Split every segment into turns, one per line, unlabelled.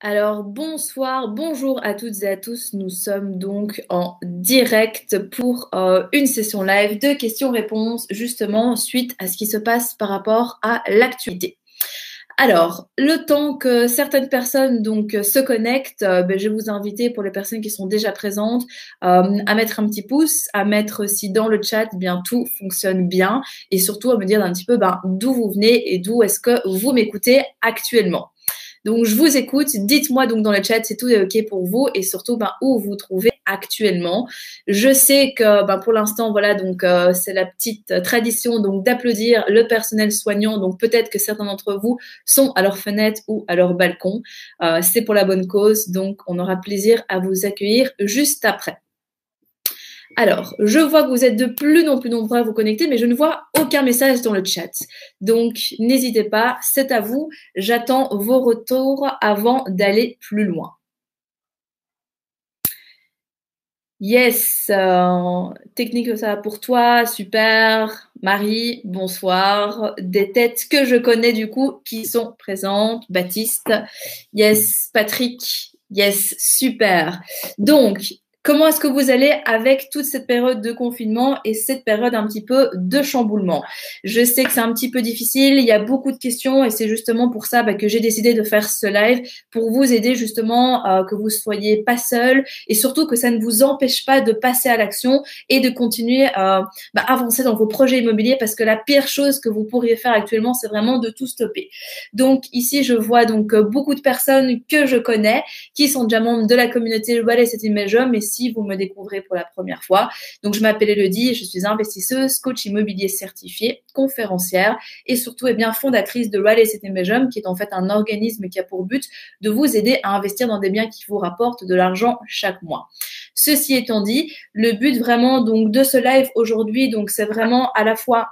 Alors bonsoir, bonjour à toutes et à tous. Nous sommes donc en direct pour euh, une session live de questions-réponses justement suite à ce qui se passe par rapport à l'actualité. Alors, le temps que certaines personnes donc se connectent, euh, ben, je vais vous inviter pour les personnes qui sont déjà présentes euh, à mettre un petit pouce, à mettre si dans le chat eh bien tout fonctionne bien et surtout à me dire un petit peu ben, d'où vous venez et d'où est-ce que vous m'écoutez actuellement. Donc, je vous écoute. Dites-moi donc dans le chat si tout est OK pour vous et surtout ben, où vous vous trouvez actuellement. Je sais que ben, pour l'instant, voilà, donc euh, c'est la petite tradition donc d'applaudir le personnel soignant. Donc, peut-être que certains d'entre vous sont à leur fenêtre ou à leur balcon. Euh, c'est pour la bonne cause. Donc, on aura plaisir à vous accueillir juste après. Alors, je vois que vous êtes de plus en plus nombreux à vous connecter, mais je ne vois aucun message dans le chat. Donc, n'hésitez pas, c'est à vous. J'attends vos retours avant d'aller plus loin. Yes, euh, technique ça pour toi, super. Marie, bonsoir. Des têtes que je connais du coup qui sont présentes. Baptiste, yes. Patrick, yes, super. Donc, Comment est-ce que vous allez avec toute cette période de confinement et cette période un petit peu de chamboulement? Je sais que c'est un petit peu difficile, il y a beaucoup de questions et c'est justement pour ça bah, que j'ai décidé de faire ce live pour vous aider justement euh, que vous soyez pas seul et surtout que ça ne vous empêche pas de passer à l'action et de continuer à euh, bah, avancer dans vos projets immobiliers parce que la pire chose que vous pourriez faire actuellement c'est vraiment de tout stopper. Donc ici je vois donc euh, beaucoup de personnes que je connais qui sont déjà membres de la communauté Voilà City Major mais si vous me découvrez pour la première fois. Donc, je m'appelle Elodie, je suis investisseuse, coach immobilier certifié, conférencière et surtout, eh bien, fondatrice de Real Estate qui est en fait un organisme qui a pour but de vous aider à investir dans des biens qui vous rapportent de l'argent chaque mois. Ceci étant dit, le but vraiment donc de ce live aujourd'hui, donc c'est vraiment à la fois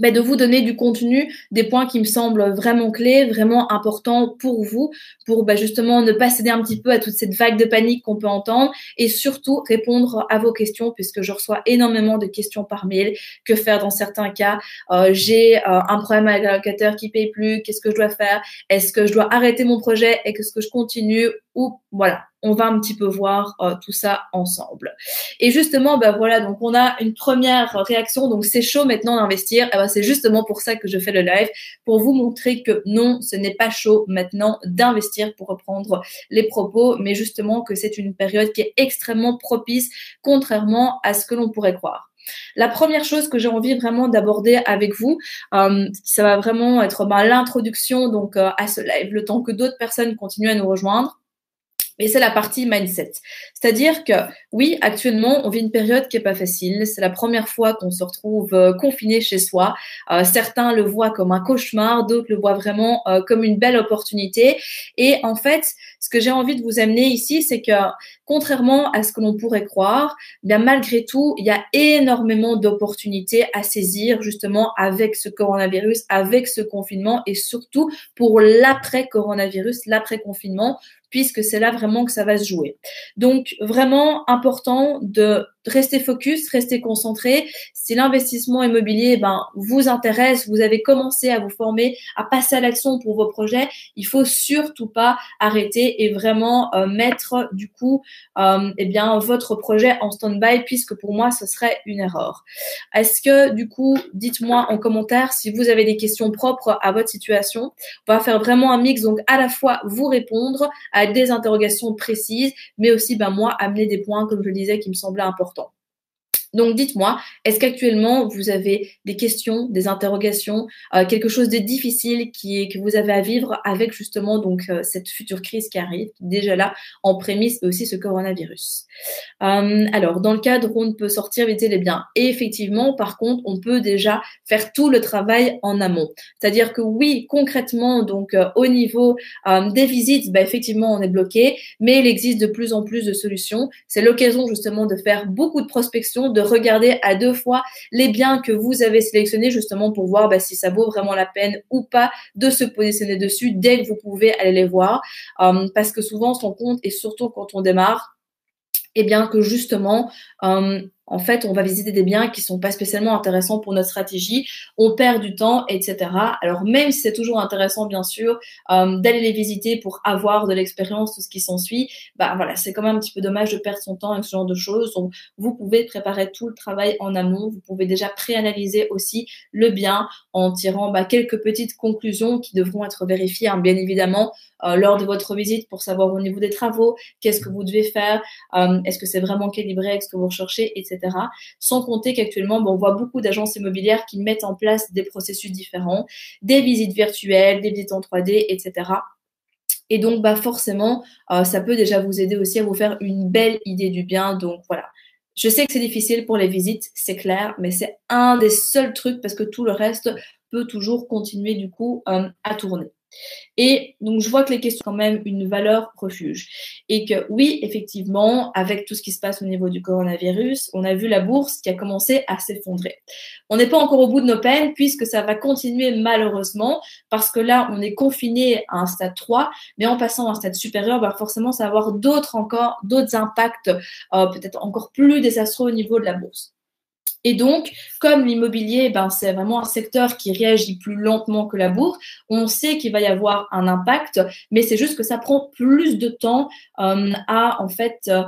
bah, de vous donner du contenu, des points qui me semblent vraiment clés, vraiment importants pour vous, pour bah, justement ne pas céder un petit peu à toute cette vague de panique qu'on peut entendre et surtout répondre à vos questions puisque je reçois énormément de questions par mail. Que faire dans certains cas? Euh, J'ai euh, un problème avec l'allocateur qui paye plus. Qu'est-ce que je dois faire? Est-ce que je dois arrêter mon projet? Et que ce que je continue? Ou voilà on va un petit peu voir euh, tout ça ensemble. Et justement, ben voilà, donc on a une première réaction, donc c'est chaud maintenant d'investir. Eh ben, c'est justement pour ça que je fais le live, pour vous montrer que non, ce n'est pas chaud maintenant d'investir, pour reprendre les propos, mais justement que c'est une période qui est extrêmement propice, contrairement à ce que l'on pourrait croire. La première chose que j'ai envie vraiment d'aborder avec vous, euh, ça va vraiment être ben, l'introduction donc euh, à ce live, le temps que d'autres personnes continuent à nous rejoindre. Et c'est la partie mindset. C'est-à-dire que oui, actuellement, on vit une période qui est pas facile. C'est la première fois qu'on se retrouve euh, confiné chez soi. Euh, certains le voient comme un cauchemar, d'autres le voient vraiment euh, comme une belle opportunité. Et en fait, ce que j'ai envie de vous amener ici, c'est que contrairement à ce que l'on pourrait croire, bien malgré tout, il y a énormément d'opportunités à saisir justement avec ce coronavirus, avec ce confinement et surtout pour l'après coronavirus, l'après confinement puisque c'est là vraiment que ça va se jouer. Donc vraiment important de restez focus, restez concentré. Si l'investissement immobilier ben, vous intéresse, vous avez commencé à vous former, à passer à l'action pour vos projets, il faut surtout pas arrêter et vraiment euh, mettre du coup euh, eh bien votre projet en stand-by puisque pour moi ce serait une erreur. Est-ce que du coup, dites-moi en commentaire si vous avez des questions propres à votre situation. On va faire vraiment un mix donc à la fois vous répondre à des interrogations précises, mais aussi ben moi amener des points comme je le disais qui me semblaient importants donc dites-moi, est-ce qu'actuellement vous avez des questions, des interrogations, euh, quelque chose de difficile qui que vous avez à vivre avec justement donc euh, cette future crise qui arrive, déjà là en prémisse et aussi ce coronavirus? Euh, alors dans le cadre où on peut sortir vite les biens, et effectivement par contre on peut déjà faire tout le travail en amont. C'est-à-dire que oui concrètement donc au niveau des visites, bah, effectivement on est bloqué, mais il existe de plus en plus de solutions. C'est l'occasion justement de faire beaucoup de prospection, regarder à deux fois les biens que vous avez sélectionnés justement pour voir bah, si ça vaut vraiment la peine ou pas de se positionner dessus dès que vous pouvez aller les voir. Euh, parce que souvent, on compte, et surtout quand on démarre, eh bien que justement, euh, en fait, on va visiter des biens qui sont pas spécialement intéressants pour notre stratégie, on perd du temps, etc. Alors même si c'est toujours intéressant, bien sûr, euh, d'aller les visiter pour avoir de l'expérience, tout ce qui s'ensuit, bah voilà, c'est quand même un petit peu dommage de perdre son temps avec ce genre de choses. Donc, vous pouvez préparer tout le travail en amont, vous pouvez déjà préanalyser aussi le bien en tirant bah, quelques petites conclusions qui devront être vérifiées, hein, bien évidemment, euh, lors de votre visite pour savoir au niveau des travaux, qu'est-ce que vous devez faire, euh, est-ce que c'est vraiment équilibré avec ce que vous recherchez, etc. Sans compter qu'actuellement, on voit beaucoup d'agences immobilières qui mettent en place des processus différents, des visites virtuelles, des visites en 3D, etc. Et donc, bah forcément, euh, ça peut déjà vous aider aussi à vous faire une belle idée du bien. Donc voilà. Je sais que c'est difficile pour les visites, c'est clair, mais c'est un des seuls trucs parce que tout le reste peut toujours continuer du coup à tourner. Et donc, je vois que les questions ont quand même une valeur refuge. Et que oui, effectivement, avec tout ce qui se passe au niveau du coronavirus, on a vu la bourse qui a commencé à s'effondrer. On n'est pas encore au bout de nos peines puisque ça va continuer malheureusement parce que là, on est confiné à un stade 3, mais en passant à un stade supérieur, bah forcément, ça va avoir d'autres encore, d'autres impacts, euh, peut-être encore plus désastreux au niveau de la bourse. Et donc, comme l'immobilier, ben, c'est vraiment un secteur qui réagit plus lentement que la bourse, on sait qu'il va y avoir un impact, mais c'est juste que ça prend plus de temps euh, à, en fait, euh,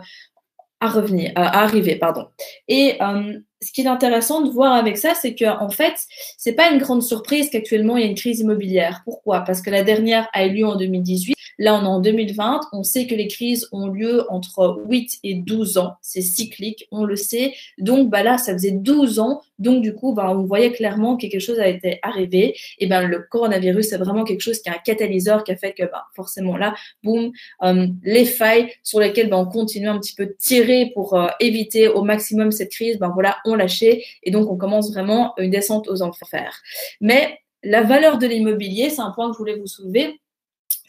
à revenir, à arriver, pardon. Et euh, ce qui est intéressant de voir avec ça, c'est que en fait, c'est pas une grande surprise qu'actuellement il y a une crise immobilière. Pourquoi? Parce que la dernière a eu lieu en 2018 Là, on est en 2020. On sait que les crises ont lieu entre 8 et 12 ans. C'est cyclique, on le sait. Donc, bah là, ça faisait 12 ans. Donc, du coup, bah, on voyait clairement que quelque chose a été arrivé. Et ben, le coronavirus, c'est vraiment quelque chose qui est un catalyseur qui a fait que, bah, forcément là, boum, euh, les failles sur lesquelles bah, on continue un petit peu de tirer pour euh, éviter au maximum cette crise, ben voilà, on lâché. Et donc, on commence vraiment une descente aux enfers. Mais la valeur de l'immobilier, c'est un point que je voulais vous soulever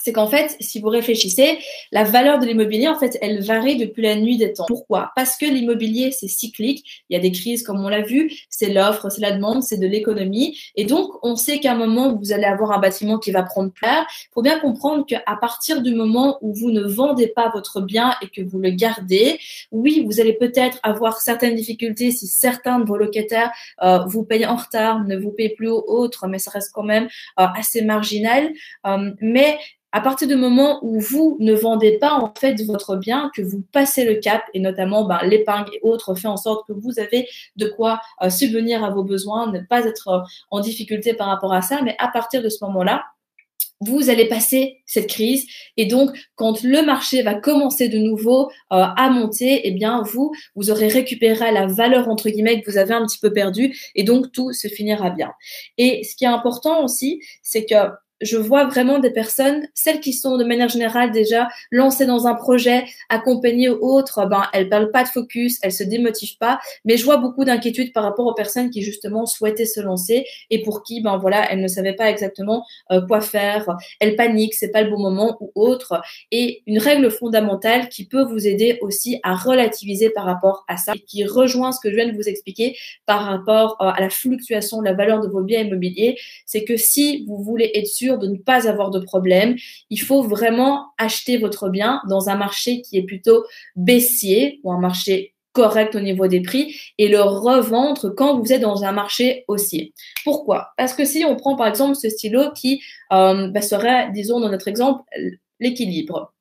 c'est qu'en fait, si vous réfléchissez, la valeur de l'immobilier, en fait, elle varie depuis la nuit des temps. Pourquoi? Parce que l'immobilier, c'est cyclique. Il y a des crises, comme on l'a vu. C'est l'offre, c'est la demande, c'est de l'économie. Et donc, on sait qu'à un moment vous allez avoir un bâtiment qui va prendre place, il faut bien comprendre qu'à partir du moment où vous ne vendez pas votre bien et que vous le gardez, oui, vous allez peut-être avoir certaines difficultés si certains de vos locataires euh, vous payent en retard, ne vous payent plus ou autre, mais ça reste quand même euh, assez marginal. Euh, mais à partir du moment où vous ne vendez pas en fait votre bien, que vous passez le cap et notamment ben, et autres fait en sorte que vous avez de quoi euh, subvenir à vos besoins, ne pas être euh, en difficulté par rapport à ça, mais à partir de ce moment-là, vous allez passer cette crise et donc quand le marché va commencer de nouveau euh, à monter, eh bien vous vous aurez récupéré la valeur entre guillemets que vous avez un petit peu perdue et donc tout se finira bien. Et ce qui est important aussi, c'est que je vois vraiment des personnes, celles qui sont de manière générale déjà lancées dans un projet, accompagnées ou autres, ben elles perdent pas de focus, elles se démotivent pas, mais je vois beaucoup d'inquiétudes par rapport aux personnes qui justement souhaitaient se lancer et pour qui ben voilà, elles ne savaient pas exactement euh, quoi faire, elles paniquent, c'est pas le bon moment ou autre. Et une règle fondamentale qui peut vous aider aussi à relativiser par rapport à ça et qui rejoint ce que je viens de vous expliquer par rapport euh, à la fluctuation de la valeur de vos biens immobiliers, c'est que si vous voulez être sûr de ne pas avoir de problème. Il faut vraiment acheter votre bien dans un marché qui est plutôt baissier ou un marché correct au niveau des prix et le revendre quand vous êtes dans un marché haussier. Pourquoi? Parce que si on prend par exemple ce stylo qui euh, bah, serait, disons dans notre exemple, l'équilibre.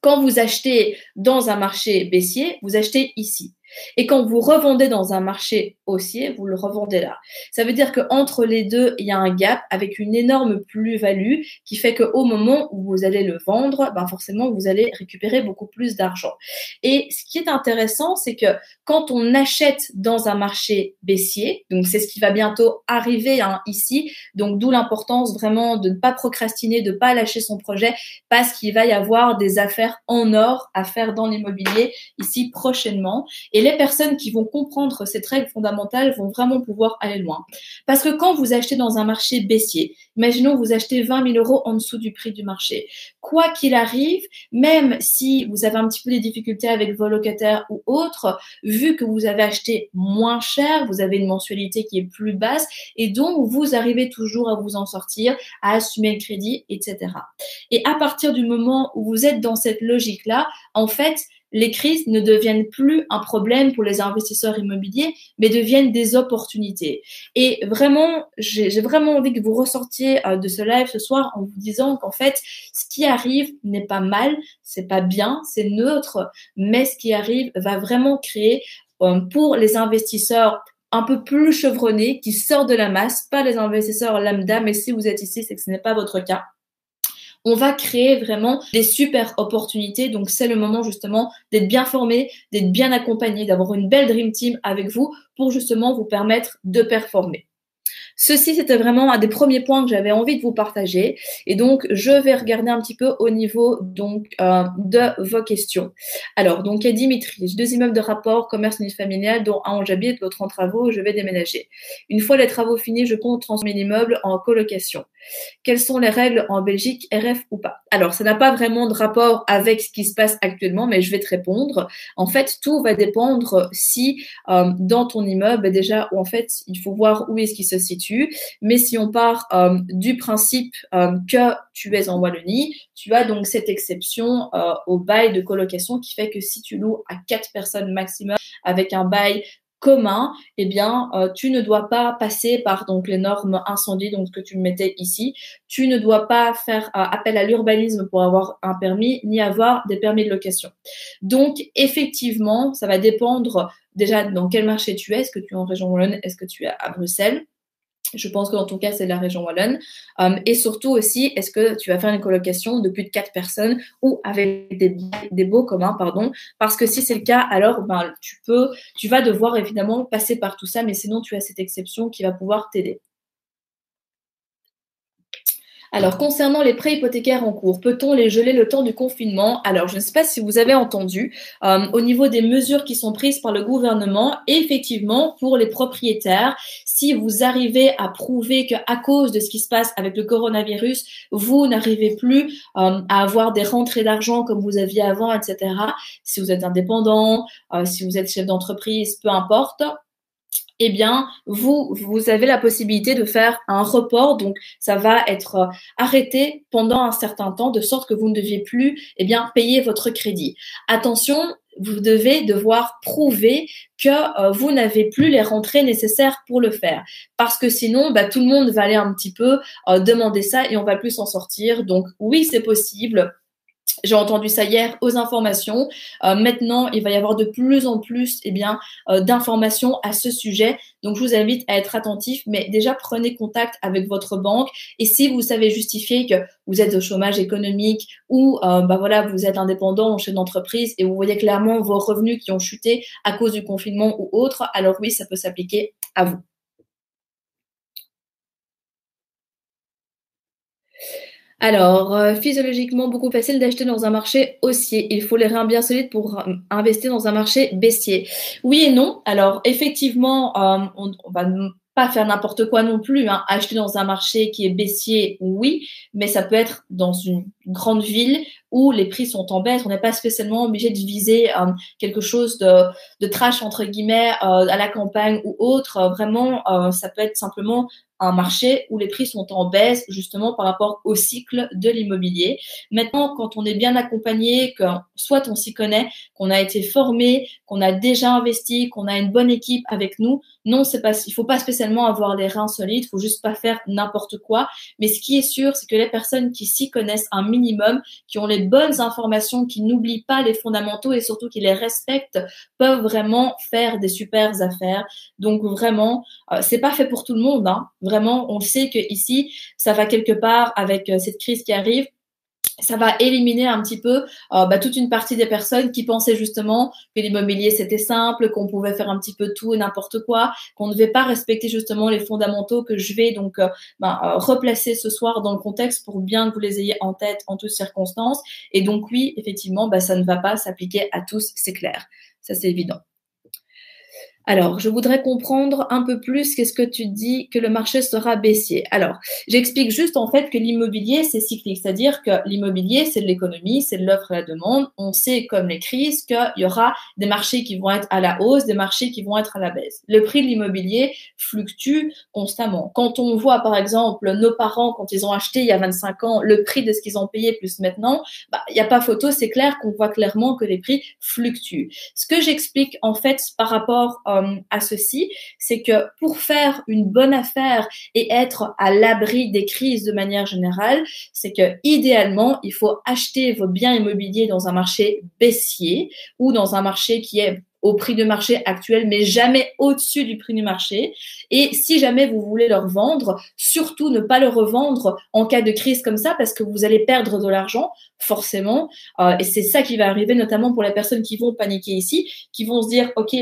Quand vous achetez dans un marché baissier, vous achetez ici. Et quand vous revendez dans un marché haussier, vous le revendez là. Ça veut dire qu'entre les deux, il y a un gap avec une énorme plus-value qui fait qu'au moment où vous allez le vendre, ben forcément, vous allez récupérer beaucoup plus d'argent. Et ce qui est intéressant, c'est que quand on achète dans un marché baissier, donc c'est ce qui va bientôt arriver hein, ici, donc d'où l'importance vraiment de ne pas procrastiner, de ne pas lâcher son projet, parce qu'il va y avoir des affaires en or à faire dans l'immobilier ici prochainement. Les personnes qui vont comprendre cette règle fondamentale vont vraiment pouvoir aller loin. Parce que quand vous achetez dans un marché baissier, imaginons vous achetez 20 000 euros en dessous du prix du marché, quoi qu'il arrive, même si vous avez un petit peu des difficultés avec vos locataires ou autres, vu que vous avez acheté moins cher, vous avez une mensualité qui est plus basse et donc vous arrivez toujours à vous en sortir, à assumer le crédit, etc. Et à partir du moment où vous êtes dans cette logique-là, en fait, les crises ne deviennent plus un problème pour les investisseurs immobiliers, mais deviennent des opportunités. Et vraiment, j'ai vraiment envie que vous ressortiez euh, de ce live ce soir en vous disant qu'en fait, ce qui arrive n'est pas mal, c'est pas bien, c'est neutre, mais ce qui arrive va vraiment créer euh, pour les investisseurs un peu plus chevronnés qui sortent de la masse, pas les investisseurs lambda, mais si vous êtes ici, c'est que ce n'est pas votre cas on va créer vraiment des super opportunités. Donc c'est le moment justement d'être bien formé, d'être bien accompagné, d'avoir une belle dream team avec vous pour justement vous permettre de performer. Ceci, c'était vraiment un des premiers points que j'avais envie de vous partager. Et donc, je vais regarder un petit peu au niveau donc euh, de vos questions. Alors, donc, il y a Dimitri, deux immeubles de rapport, commerce unifamilial, dont un où j'habite, l'autre en travaux, je vais déménager. Une fois les travaux finis, je compte transmettre l'immeuble en colocation. Quelles sont les règles en Belgique, RF ou pas? Alors, ça n'a pas vraiment de rapport avec ce qui se passe actuellement, mais je vais te répondre. En fait, tout va dépendre si euh, dans ton immeuble, déjà, en fait, il faut voir où est-ce qu'il se situe. Mais si on part euh, du principe euh, que tu es en Wallonie, tu as donc cette exception au bail de colocation qui fait que si tu loues à quatre personnes maximum avec un bail commun, eh bien, euh, tu ne dois pas passer par donc les normes incendie, donc ce que tu mettais ici. Tu ne dois pas faire euh, appel à l'urbanisme pour avoir un permis, ni avoir des permis de location. Donc, effectivement, ça va dépendre déjà dans quel marché tu es. Est-ce que tu es en région wallonne? Est-ce que tu es à Bruxelles? Je pense que dans ton cas, c'est la région wallonne. Um, et surtout aussi, est-ce que tu vas faire une colocation de plus de quatre personnes ou avec des, des beaux communs, pardon? Parce que si c'est le cas, alors ben, tu peux, tu vas devoir évidemment passer par tout ça, mais sinon tu as cette exception qui va pouvoir t'aider. Alors, concernant les prêts hypothécaires en cours, peut-on les geler le temps du confinement? Alors, je ne sais pas si vous avez entendu, euh, au niveau des mesures qui sont prises par le gouvernement, effectivement, pour les propriétaires, si vous arrivez à prouver qu'à cause de ce qui se passe avec le coronavirus, vous n'arrivez plus euh, à avoir des rentrées d'argent comme vous aviez avant, etc., si vous êtes indépendant, euh, si vous êtes chef d'entreprise, peu importe, eh bien, vous, vous avez la possibilité de faire un report. Donc, ça va être euh, arrêté pendant un certain temps, de sorte que vous ne deviez plus, eh payer votre crédit. Attention, vous devez devoir prouver que euh, vous n'avez plus les rentrées nécessaires pour le faire. Parce que sinon, bah, tout le monde va aller un petit peu euh, demander ça et on va plus s'en sortir. Donc, oui, c'est possible j'ai entendu ça hier aux informations. Euh, maintenant, il va y avoir de plus en plus eh bien, euh, d'informations à ce sujet. Donc, je vous invite à être attentif. Mais déjà, prenez contact avec votre banque. Et si vous savez justifier que vous êtes au chômage économique ou euh, bah voilà, vous êtes indépendant en chef d'entreprise et vous voyez clairement vos revenus qui ont chuté à cause du confinement ou autre, alors oui, ça peut s'appliquer à vous. Alors, euh, physiologiquement, beaucoup facile d'acheter dans un marché haussier. Il faut les reins bien solides pour euh, investir dans un marché baissier. Oui et non. Alors, effectivement, euh, on, on, va pas faire n'importe quoi non plus. Hein. Acheter dans un marché qui est baissier, oui, mais ça peut être dans une grande ville où les prix sont en baisse. On n'est pas spécialement obligé de viser quelque chose de, de trash entre guillemets à la campagne ou autre. vraiment, ça peut être simplement un marché où les prix sont en baisse justement par rapport au cycle de l'immobilier. Maintenant, quand on est bien accompagné, que soit on s'y connaît, qu'on a été formé, qu'on a déjà investi, qu'on a une bonne équipe avec nous, non, c'est pas, il faut pas spécialement avoir les reins solides, faut juste pas faire n'importe quoi. Mais ce qui est sûr, c'est que les personnes qui s'y connaissent un minimum, qui ont les bonnes informations, qui n'oublient pas les fondamentaux et surtout qui les respectent, peuvent vraiment faire des super affaires. Donc vraiment, euh, c'est pas fait pour tout le monde. Hein. Vraiment, on sait que ici, ça va quelque part avec euh, cette crise qui arrive ça va éliminer un petit peu euh, bah, toute une partie des personnes qui pensaient justement que l'immobilier c'était simple, qu'on pouvait faire un petit peu tout et n'importe quoi, qu'on ne devait pas respecter justement les fondamentaux que je vais donc euh, bah, replacer ce soir dans le contexte pour bien que vous les ayez en tête en toutes circonstances. Et donc oui, effectivement, bah, ça ne va pas s'appliquer à tous, c'est clair, ça c'est évident. Alors, je voudrais comprendre un peu plus qu'est-ce que tu dis que le marché sera baissier. Alors, j'explique juste en fait que l'immobilier, c'est cyclique, c'est-à-dire que l'immobilier, c'est de l'économie, c'est de l'offre et la demande. On sait, comme les crises, qu'il y aura des marchés qui vont être à la hausse, des marchés qui vont être à la baisse. Le prix de l'immobilier fluctue constamment. Quand on voit, par exemple, nos parents, quand ils ont acheté il y a 25 ans, le prix de ce qu'ils ont payé plus maintenant, bah, il n'y a pas photo, c'est clair qu'on voit clairement que les prix fluctuent. Ce que j'explique en fait par rapport euh, à ceci, c'est que pour faire une bonne affaire et être à l'abri des crises de manière générale, c'est que idéalement, il faut acheter vos biens immobiliers dans un marché baissier ou dans un marché qui est au prix de marché actuel, mais jamais au-dessus du prix du marché. Et si jamais vous voulez leur vendre, surtout ne pas le revendre en cas de crise comme ça, parce que vous allez perdre de l'argent, forcément. Euh, et c'est ça qui va arriver, notamment pour les personnes qui vont paniquer ici, qui vont se dire, OK,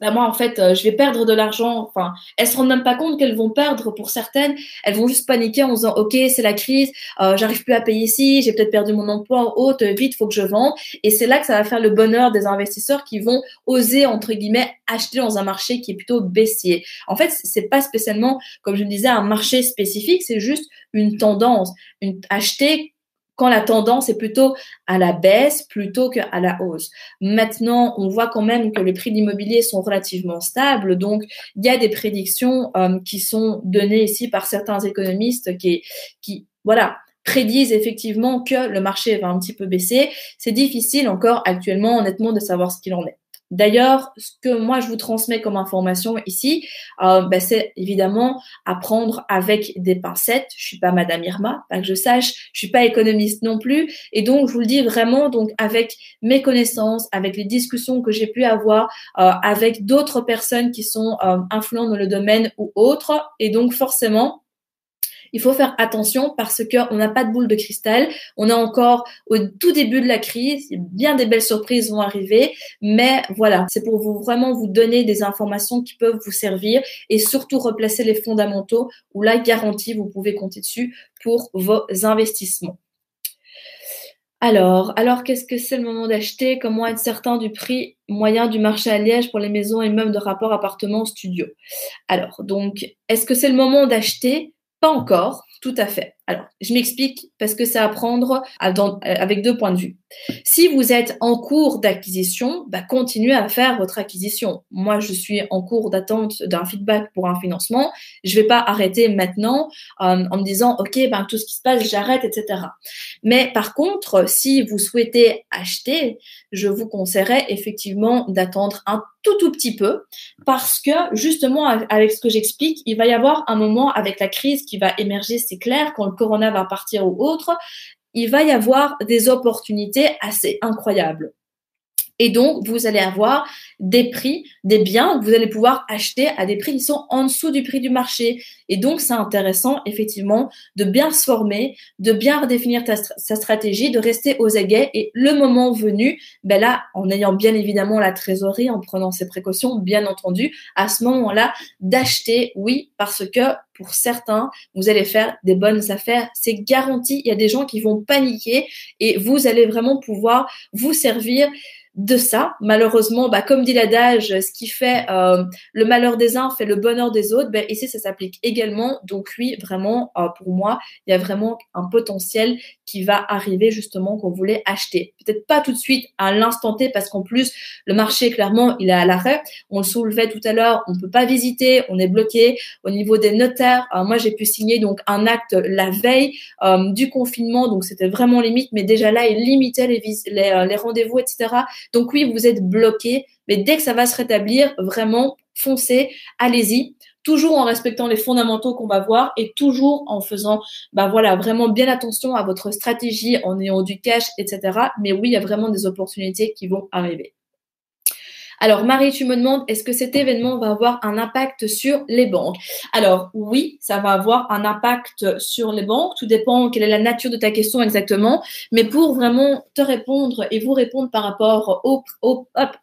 bah moi en fait euh, je vais perdre de l'argent. Enfin elles se rendent même pas compte qu'elles vont perdre pour certaines. Elles vont juste paniquer en disant ok c'est la crise euh, j'arrive plus à payer ici j'ai peut-être perdu mon emploi haute vite faut que je vende. Et c'est là que ça va faire le bonheur des investisseurs qui vont oser entre guillemets acheter dans un marché qui est plutôt baissier. En fait c'est pas spécialement comme je le disais un marché spécifique c'est juste une tendance. Une acheter quand la tendance est plutôt à la baisse plutôt qu'à la hausse. Maintenant, on voit quand même que les prix d'immobilier sont relativement stables, donc il y a des prédictions euh, qui sont données ici par certains économistes qui, qui voilà, prédisent effectivement que le marché va un petit peu baisser. C'est difficile encore actuellement, honnêtement, de savoir ce qu'il en est. D'ailleurs, ce que moi je vous transmets comme information ici, euh, ben, c'est évidemment apprendre avec des pincettes. Je suis pas Madame Irma, pas que je sache. Je suis pas économiste non plus, et donc je vous le dis vraiment donc avec mes connaissances, avec les discussions que j'ai pu avoir euh, avec d'autres personnes qui sont euh, influentes dans le domaine ou autres, et donc forcément il faut faire attention parce qu'on n'a pas de boule de cristal. On est encore au tout début de la crise. Bien des belles surprises vont arriver. Mais voilà, c'est pour vous vraiment vous donner des informations qui peuvent vous servir et surtout replacer les fondamentaux où la garantie, vous pouvez compter dessus pour vos investissements. Alors, alors qu'est-ce que c'est le moment d'acheter? Comment être certain du prix moyen du marché à Liège pour les maisons et meubles de rapport appartement-studio? Alors, donc, est-ce que c'est le moment d'acheter? Pas encore, tout à fait. Alors, je m'explique parce que c'est à prendre avec deux points de vue. Si vous êtes en cours d'acquisition, bah, continuez à faire votre acquisition. Moi, je suis en cours d'attente d'un feedback pour un financement. Je vais pas arrêter maintenant euh, en me disant, OK, ben, tout ce qui se passe, j'arrête, etc. Mais par contre, si vous souhaitez acheter, je vous conseillerais effectivement d'attendre un tout tout petit peu parce que justement avec ce que j'explique, il va y avoir un moment avec la crise qui va émerger, c'est clair, quand le corona va partir ou autre, il va y avoir des opportunités assez incroyables. Et donc, vous allez avoir des prix, des biens que vous allez pouvoir acheter à des prix qui sont en dessous du prix du marché. Et donc, c'est intéressant, effectivement, de bien se former, de bien redéfinir sa stratégie, de rester aux aguets. Et le moment venu, ben là, en ayant bien évidemment la trésorerie, en prenant ses précautions, bien entendu, à ce moment-là, d'acheter, oui, parce que pour certains, vous allez faire des bonnes affaires. C'est garanti. Il y a des gens qui vont paniquer et vous allez vraiment pouvoir vous servir de ça. Malheureusement, bah, comme dit l'adage, ce qui fait euh, le malheur des uns fait le bonheur des autres. Ben, ici, ça s'applique également. Donc oui, vraiment, euh, pour moi, il y a vraiment un potentiel qui va arriver justement qu'on voulait acheter. Peut-être pas tout de suite à l'instant T parce qu'en plus, le marché, clairement, il est à l'arrêt. On le soulevait tout à l'heure, on ne peut pas visiter, on est bloqué. Au niveau des notaires, euh, moi, j'ai pu signer donc un acte la veille du confinement, donc c'était vraiment limite, mais déjà là, il limitait les, les, les rendez-vous, etc. Donc oui, vous êtes bloqué, mais dès que ça va se rétablir, vraiment, foncez, allez-y toujours en respectant les fondamentaux qu'on va voir et toujours en faisant, bah voilà, vraiment bien attention à votre stratégie, en ayant du cash, etc. Mais oui, il y a vraiment des opportunités qui vont arriver. Alors Marie, tu me demandes, est-ce que cet événement va avoir un impact sur les banques? Alors oui, ça va avoir un impact sur les banques. Tout dépend quelle est la nature de ta question exactement. Mais pour vraiment te répondre et vous répondre par rapport au, au hop,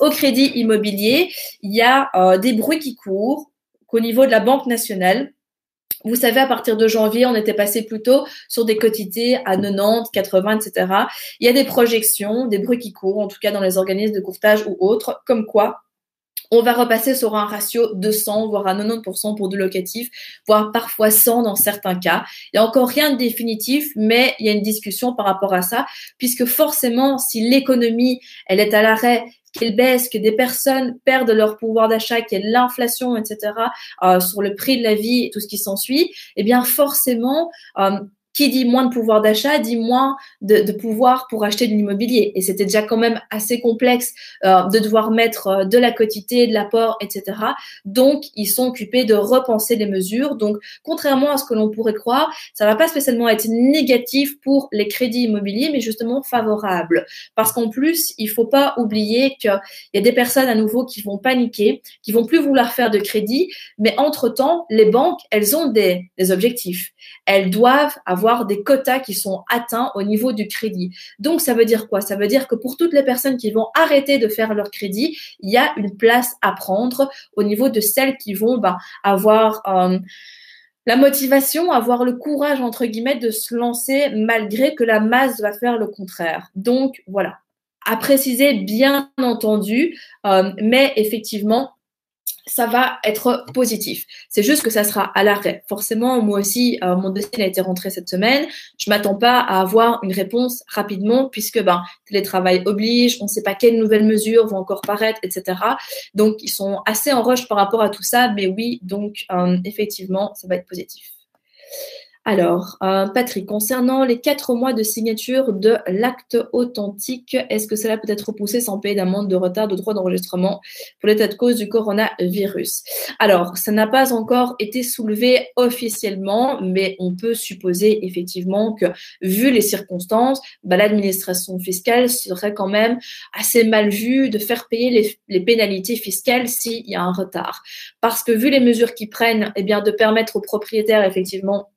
au crédit immobilier, il y a euh, des bruits qui courent qu'au niveau de la Banque nationale, vous savez, à partir de janvier, on était passé plutôt sur des quotités à 90, 80, etc. Il y a des projections, des bruits qui courent, en tout cas dans les organismes de courtage ou autres, comme quoi on va repasser sur un ratio de 100, voire à 90% pour du locatif, voire parfois 100 dans certains cas. Il n'y a encore rien de définitif, mais il y a une discussion par rapport à ça, puisque forcément, si l'économie, elle est à l'arrêt, qu'elle baisse, que des personnes perdent leur pouvoir d'achat, qu'il y ait l'inflation, etc., euh, sur le prix de la vie tout ce qui s'ensuit, eh bien forcément, euh, qui dit moins de pouvoir d'achat dit moins de, pouvoir pour acheter de l'immobilier. Et c'était déjà quand même assez complexe euh, de devoir mettre euh, de la quotité, de l'apport, etc. Donc, ils sont occupés de repenser les mesures. Donc, contrairement à ce que l'on pourrait croire, ça va pas spécialement être négatif pour les crédits immobiliers, mais justement favorable. Parce qu'en plus, il faut pas oublier qu'il y a des personnes à nouveau qui vont paniquer, qui vont plus vouloir faire de crédit, mais entre-temps, les banques, elles ont des objectifs. Elles doivent avoir des quotas qui sont atteints au niveau du crédit. Donc, ça veut dire quoi? Ça veut dire que pour toutes les personnes qui vont arrêter de faire leur crédit, il y a une place à prendre au niveau de celles qui vont ben, avoir... Euh, la motivation, avoir le courage, entre guillemets, de se lancer malgré que la masse va faire le contraire. Donc, voilà. À préciser, bien entendu, euh, mais effectivement, ça va être positif. C'est juste que ça sera à l'arrêt. Forcément, moi aussi, euh, mon dossier a été rentré cette semaine. Je m'attends pas à avoir une réponse rapidement puisque ben télétravail oblige, on ne sait pas quelles nouvelles mesures vont encore paraître, etc. Donc ils sont assez en rush par rapport à tout ça, mais oui, donc euh, effectivement, ça va être positif. Alors, euh, Patrick, concernant les quatre mois de signature de l'acte authentique, est-ce que cela peut être repoussé sans payer d'amende de retard de droit d'enregistrement pour l'état de cause du coronavirus? Alors, ça n'a pas encore été soulevé officiellement, mais on peut supposer effectivement que, vu les circonstances, bah, l'administration fiscale serait quand même assez mal vue de faire payer les, pénalités fiscales s'il y a un retard. Parce que vu les mesures qu'ils prennent, eh bien, de permettre aux propriétaires effectivement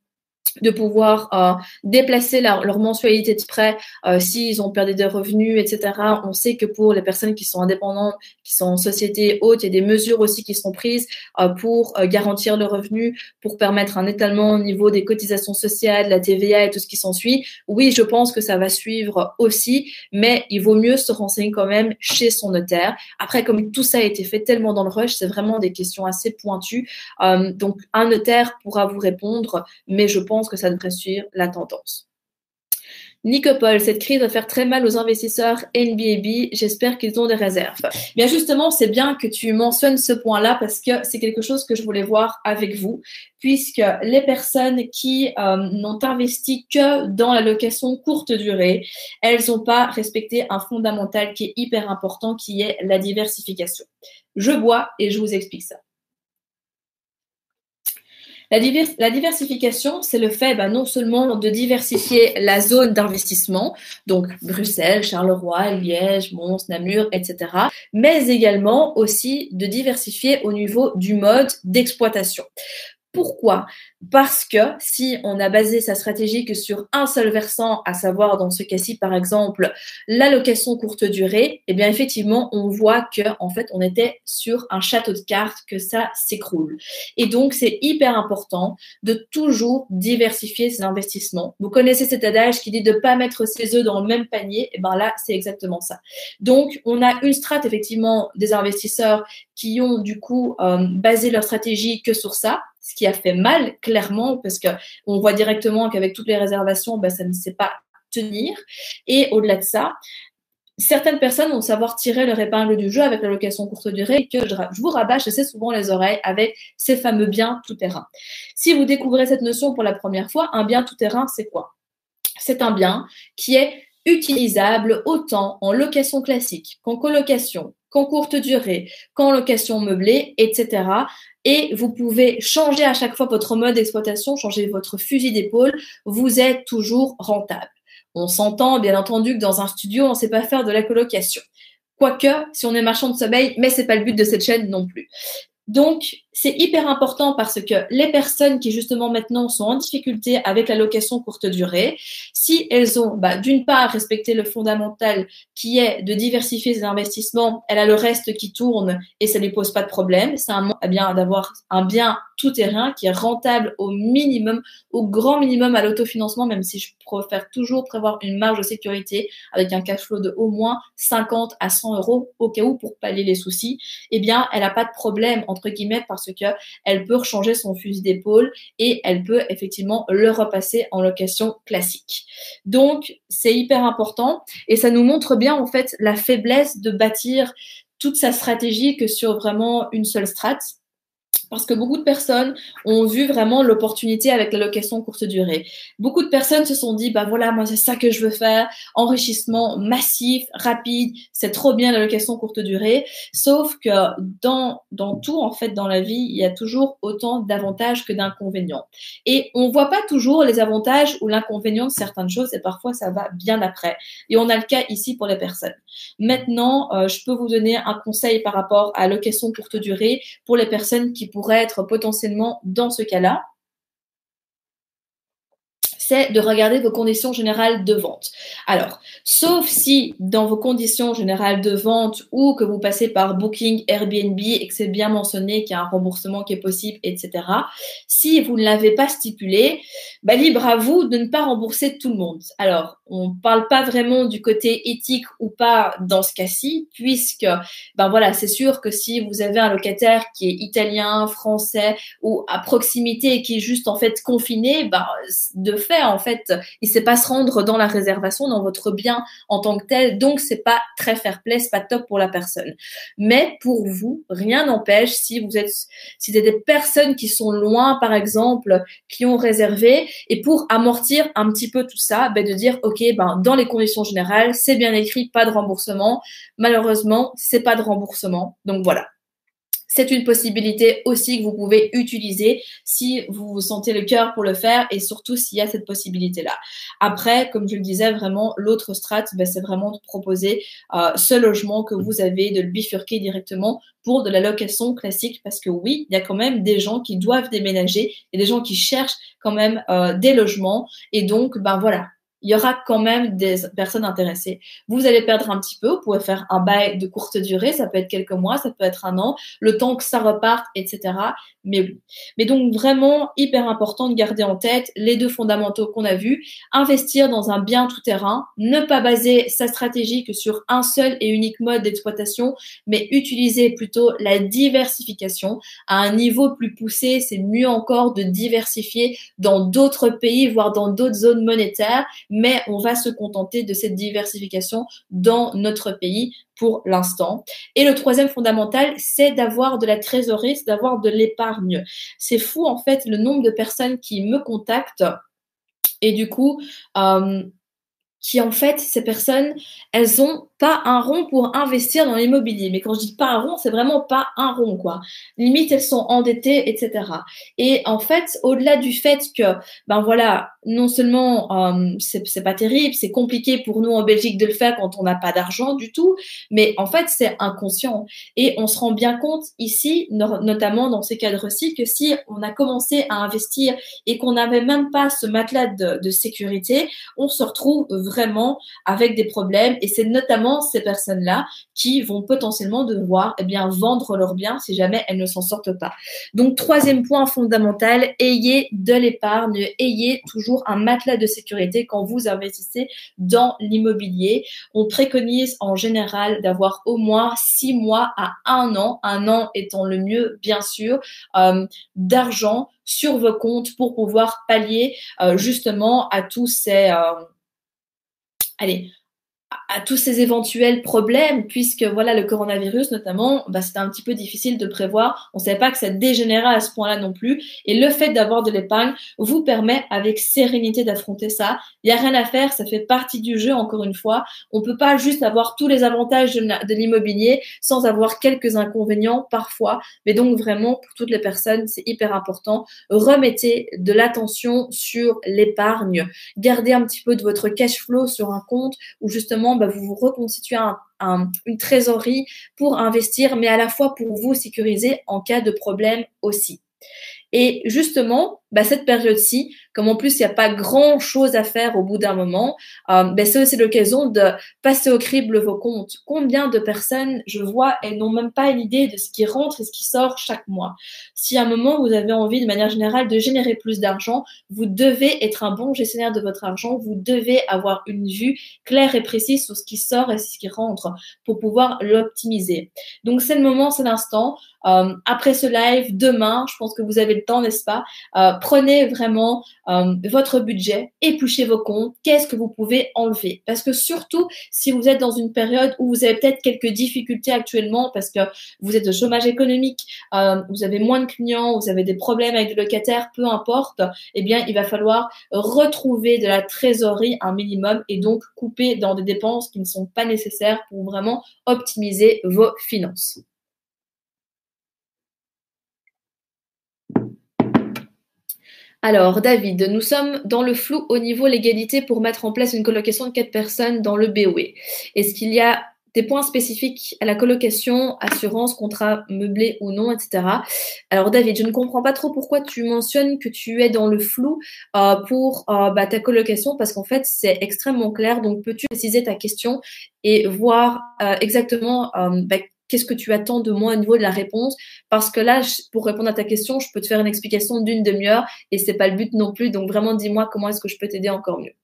de pouvoir euh, déplacer leur, mensualité de prêt euh, s'ils ont perdu des revenus, etc. On sait que pour les personnes qui sont indépendantes, qui sont en société haute, il y a des mesures aussi qui sont prises euh, pour garantir le revenu, pour permettre un étalement au niveau des cotisations sociales, la TVA et tout ce qui s'ensuit. Oui, je pense que ça va suivre aussi, mais il vaut mieux se renseigner quand même chez son notaire. Après, comme tout ça a été fait tellement dans le rush, c'est vraiment des questions assez pointues. donc, un notaire pourra vous répondre, mais je pense que ça devrait suivre la tendance. Nicopole, cette crise va faire très mal aux investisseurs NBAB. J'espère qu'ils ont des réserves. Bien justement, c'est bien que tu mentionnes ce point-là parce que c'est quelque chose que je voulais voir avec vous, puisque les personnes qui euh, n'ont investi que dans la location courte durée, elles n'ont pas respecté un fondamental qui est hyper important, qui est la diversification. Je bois et je vous explique ça. La, diversification, c'est le fait bah, non seulement de diversifier la zone d'investissement, donc Bruxelles, Charleroi, Liège, Mons, Namur, etc., mais également aussi de diversifier au niveau du mode d'exploitation. Pourquoi? Parce que si on a basé sa stratégie que sur un seul versant, à savoir dans ce cas-ci par exemple l'allocation courte durée, eh bien effectivement on voit que en fait on était sur un château de cartes que ça s'écroule. Et donc c'est hyper important de toujours diversifier ses investissements. Vous connaissez cet adage qui dit de pas mettre ses œufs dans le même panier. Et eh ben là c'est exactement ça. Donc on a une strate effectivement des investisseurs qui ont du coup euh, basé leur stratégie que sur ça ce qui a fait mal clairement parce que on voit directement qu'avec toutes les réservations, ben, ça ne sait pas tenir. Et au-delà de ça, certaines personnes vont savoir tirer leur épingle du jeu avec la location courte durée que je, vous rabâche assez souvent les oreilles avec ces fameux biens tout-terrain. Si vous découvrez cette notion pour la première fois, un bien tout-terrain, c'est quoi? C'est un bien qui est utilisable autant en location classique qu'en colocation, qu'en courte durée, qu'en location meublée, etc. Et vous pouvez changer à chaque fois votre mode d'exploitation, changer votre fusil d'épaule, vous êtes toujours rentable. On s'entend bien entendu que dans un studio, on ne sait pas faire de la colocation. Quoique, si on est marchand de sommeil, mais c'est pas le but de cette chaîne non plus. Donc, c'est hyper important parce que les personnes qui justement maintenant sont en difficulté avec la location courte durée, si elles ont bah, d'une part respecté le fondamental qui est de diversifier ses investissements, elle a le reste qui tourne et ça lui pose pas de problème. C'est un eh bien d'avoir un bien tout terrain qui est rentable au minimum, au grand minimum à l'autofinancement, même si je préfère toujours prévoir une marge de sécurité avec un cash flow de au moins 50 à 100 euros au cas où pour pallier les soucis. Eh bien, elle n'a pas de problème entre guillemets parce que elle peut changer son fusil d'épaule et elle peut effectivement le repasser en location classique. Donc, c'est hyper important et ça nous montre bien en fait la faiblesse de bâtir toute sa stratégie que sur vraiment une seule strate parce que beaucoup de personnes ont vu vraiment l'opportunité avec la location courte durée. Beaucoup de personnes se sont dit, bah voilà, moi c'est ça que je veux faire, enrichissement massif, rapide, c'est trop bien la location courte durée. Sauf que dans dans tout en fait dans la vie, il y a toujours autant d'avantages que d'inconvénients. Et on voit pas toujours les avantages ou l'inconvénient de certaines choses et parfois ça va bien après. Et on a le cas ici pour les personnes. Maintenant, euh, je peux vous donner un conseil par rapport à location courte durée pour les personnes qui pourrait être potentiellement dans ce cas-là c'est de regarder vos conditions générales de vente. Alors, sauf si dans vos conditions générales de vente ou que vous passez par Booking, Airbnb et que c'est bien mentionné qu'il y a un remboursement qui est possible, etc. Si vous ne l'avez pas stipulé, bah, libre à vous de ne pas rembourser tout le monde. Alors, on parle pas vraiment du côté éthique ou pas dans ce cas-ci, puisque, ben voilà, c'est sûr que si vous avez un locataire qui est italien, français ou à proximité et qui est juste en fait confiné, ben, de fait, en fait, il sait pas se rendre dans la réservation, dans votre bien en tant que tel, donc c'est pas très fair play, c'est pas top pour la personne. Mais pour vous, rien n'empêche si vous êtes, si des personnes qui sont loin, par exemple, qui ont réservé, et pour amortir un petit peu tout ça, ben de dire, ok, ben, dans les conditions générales, c'est bien écrit, pas de remboursement. Malheureusement, c'est pas de remboursement. Donc voilà. C'est une possibilité aussi que vous pouvez utiliser si vous vous sentez le cœur pour le faire et surtout s'il y a cette possibilité-là. Après, comme je le disais, vraiment, l'autre strat, ben, c'est vraiment de proposer euh, ce logement que vous avez, de le bifurquer directement pour de la location classique parce que oui, il y a quand même des gens qui doivent déménager et des gens qui cherchent quand même euh, des logements et donc, ben voilà, il y aura quand même des personnes intéressées. Vous allez perdre un petit peu, vous pouvez faire un bail de courte durée, ça peut être quelques mois, ça peut être un an, le temps que ça reparte, etc. Mais Mais donc vraiment hyper important de garder en tête les deux fondamentaux qu'on a vus. Investir dans un bien tout terrain, ne pas baser sa stratégie que sur un seul et unique mode d'exploitation, mais utiliser plutôt la diversification à un niveau plus poussé. C'est mieux encore de diversifier dans d'autres pays, voire dans d'autres zones monétaires mais on va se contenter de cette diversification dans notre pays pour l'instant. Et le troisième fondamental, c'est d'avoir de la trésorerie, c'est d'avoir de l'épargne. C'est fou en fait le nombre de personnes qui me contactent et du coup, euh, qui en fait, ces personnes, elles ont pas un rond pour investir dans l'immobilier. Mais quand je dis pas un rond, c'est vraiment pas un rond, quoi. Limite, elles sont endettées, etc. Et en fait, au-delà du fait que, ben voilà, non seulement euh, c'est pas terrible, c'est compliqué pour nous en Belgique de le faire quand on n'a pas d'argent du tout, mais en fait, c'est inconscient. Et on se rend bien compte ici, notamment dans ces cadres-ci, que si on a commencé à investir et qu'on n'avait même pas ce matelas de, de sécurité, on se retrouve vraiment avec des problèmes. Et c'est notamment ces personnes-là qui vont potentiellement devoir eh vendre leurs biens si jamais elles ne s'en sortent pas. Donc, troisième point fondamental, ayez de l'épargne, ayez toujours un matelas de sécurité quand vous investissez dans l'immobilier. On préconise en général d'avoir au moins six mois à un an, un an étant le mieux, bien sûr, euh, d'argent sur vos comptes pour pouvoir pallier euh, justement à tous ces... Euh, allez, à tous ces éventuels problèmes, puisque voilà le coronavirus notamment, bah, c'était un petit peu difficile de prévoir. On ne savait pas que ça dégénérait à ce point-là non plus. Et le fait d'avoir de l'épargne vous permet avec sérénité d'affronter ça. Il n'y a rien à faire, ça fait partie du jeu. Encore une fois, on peut pas juste avoir tous les avantages de l'immobilier sans avoir quelques inconvénients parfois. Mais donc vraiment pour toutes les personnes, c'est hyper important. Remettez de l'attention sur l'épargne. Gardez un petit peu de votre cash flow sur un compte ou justement bah, vous vous reconstituez un une trésorerie pour investir, mais à la fois pour vous sécuriser en cas de problème aussi. Et justement, bah, cette période-ci, comme en plus il n'y a pas grand-chose à faire au bout d'un moment, euh, bah, c'est aussi l'occasion de passer au crible vos comptes. Combien de personnes, je vois, elles n'ont même pas une idée de ce qui rentre et ce qui sort chaque mois. Si à un moment vous avez envie de manière générale de générer plus d'argent, vous devez être un bon gestionnaire de votre argent, vous devez avoir une vue claire et précise sur ce qui sort et ce qui rentre pour pouvoir l'optimiser. Donc c'est le moment, c'est l'instant. Euh, après ce live, demain, je pense que vous avez le temps, n'est-ce pas? Euh, Prenez vraiment euh, votre budget, épluchez vos comptes, qu'est-ce que vous pouvez enlever? Parce que surtout, si vous êtes dans une période où vous avez peut-être quelques difficultés actuellement parce que vous êtes de chômage économique, vous avez moins de clients, vous avez des problèmes avec des locataires, peu importe, eh bien, il va falloir retrouver de la trésorerie un minimum et donc couper dans des dépenses qui ne sont pas nécessaires pour vraiment optimiser vos finances. Alors, David, nous sommes dans le flou au niveau légalité pour mettre en place une colocation de quatre personnes dans le BOE. Est-ce qu'il y a des points spécifiques à la colocation, assurance, contrat meublé ou non, etc. Alors David, je ne comprends pas trop pourquoi tu mentionnes que tu es dans le flou euh, pour euh, bah, ta colocation parce qu'en fait c'est extrêmement clair. Donc peux-tu préciser ta question et voir euh, exactement bah, qu'est-ce que tu attends de moi au niveau de la réponse? Parce que là, pour répondre à ta question, je peux te faire une explication d'une demi-heure et c'est pas le but non plus. Donc vraiment, dis-moi comment est-ce que je peux t'aider encore mieux.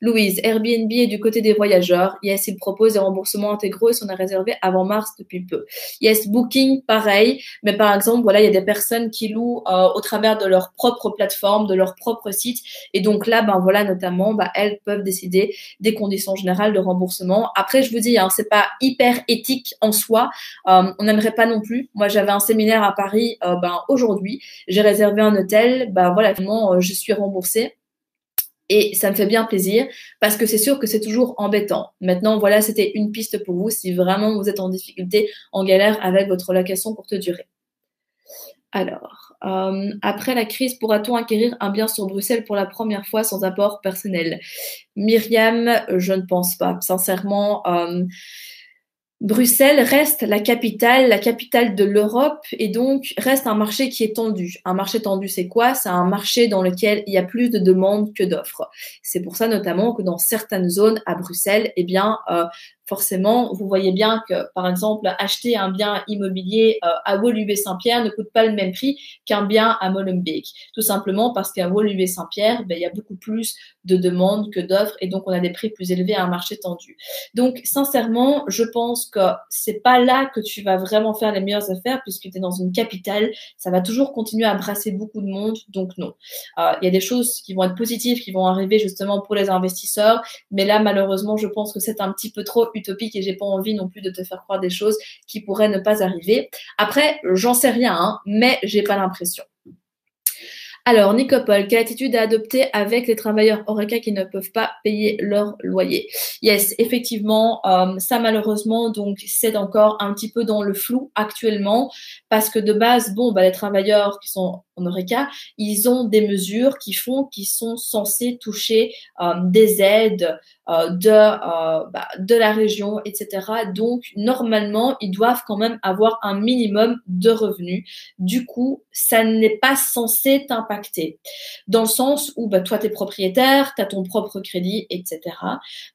Louise, Airbnb est du côté des voyageurs. Yes, il propose des remboursements intégraux et s'en a réservé avant mars depuis peu. Yes, Booking, pareil. Mais par exemple, voilà, il y a des personnes qui louent euh, au travers de leur propre plateforme, de leur propre site. Et donc là, ben voilà, notamment, ben, elles peuvent décider des conditions générales de remboursement. Après, je vous dis, hein, c'est pas hyper éthique en soi. Euh, on n'aimerait pas non plus. Moi, j'avais un séminaire à Paris, euh, ben aujourd'hui, j'ai réservé un hôtel. Ben voilà, finalement, je suis remboursée. Et ça me fait bien plaisir parce que c'est sûr que c'est toujours embêtant. Maintenant, voilà, c'était une piste pour vous si vraiment vous êtes en difficulté, en galère avec votre location courte durée. Alors, euh, après la crise, pourra-t-on acquérir un bien sur Bruxelles pour la première fois sans apport personnel? Myriam, je ne pense pas. Sincèrement, euh, Bruxelles reste la capitale, la capitale de l'Europe et donc reste un marché qui est tendu. Un marché tendu, c'est quoi? C'est un marché dans lequel il y a plus de demandes que d'offres. C'est pour ça notamment que dans certaines zones à Bruxelles, eh bien, euh, forcément, vous voyez bien que, par exemple, acheter un bien immobilier euh, à Woluwe-Saint-Pierre ne coûte pas le même prix qu'un bien à Molenbeek. Tout simplement parce qu'à Woluwe-Saint-Pierre, ben, il y a beaucoup plus de demandes que d'offres et donc on a des prix plus élevés à un marché tendu. Donc, sincèrement, je pense que c'est pas là que tu vas vraiment faire les meilleures affaires puisque tu es dans une capitale. Ça va toujours continuer à brasser beaucoup de monde. Donc, non. Euh, il y a des choses qui vont être positives, qui vont arriver justement pour les investisseurs. Mais là, malheureusement, je pense que c'est un petit peu trop utopique et j'ai pas envie non plus de te faire croire des choses qui pourraient ne pas arriver. Après, j'en sais rien, hein, mais j'ai pas l'impression. Alors, Nicopole, quelle attitude à adopter avec les travailleurs Oreca qui ne peuvent pas payer leur loyer? Yes, effectivement, euh, ça malheureusement, donc c'est encore un petit peu dans le flou actuellement parce que de base, bon, bah, les travailleurs qui sont en Oreca, ils ont des mesures qui font, qui sont censés toucher euh, des aides euh, de, bah, de la région, etc. Donc, normalement, ils doivent quand même avoir un minimum de revenus. Du coup, ça n'est pas censé t'impacter. Dans le sens où bah, toi, tu es propriétaire, tu as ton propre crédit, etc.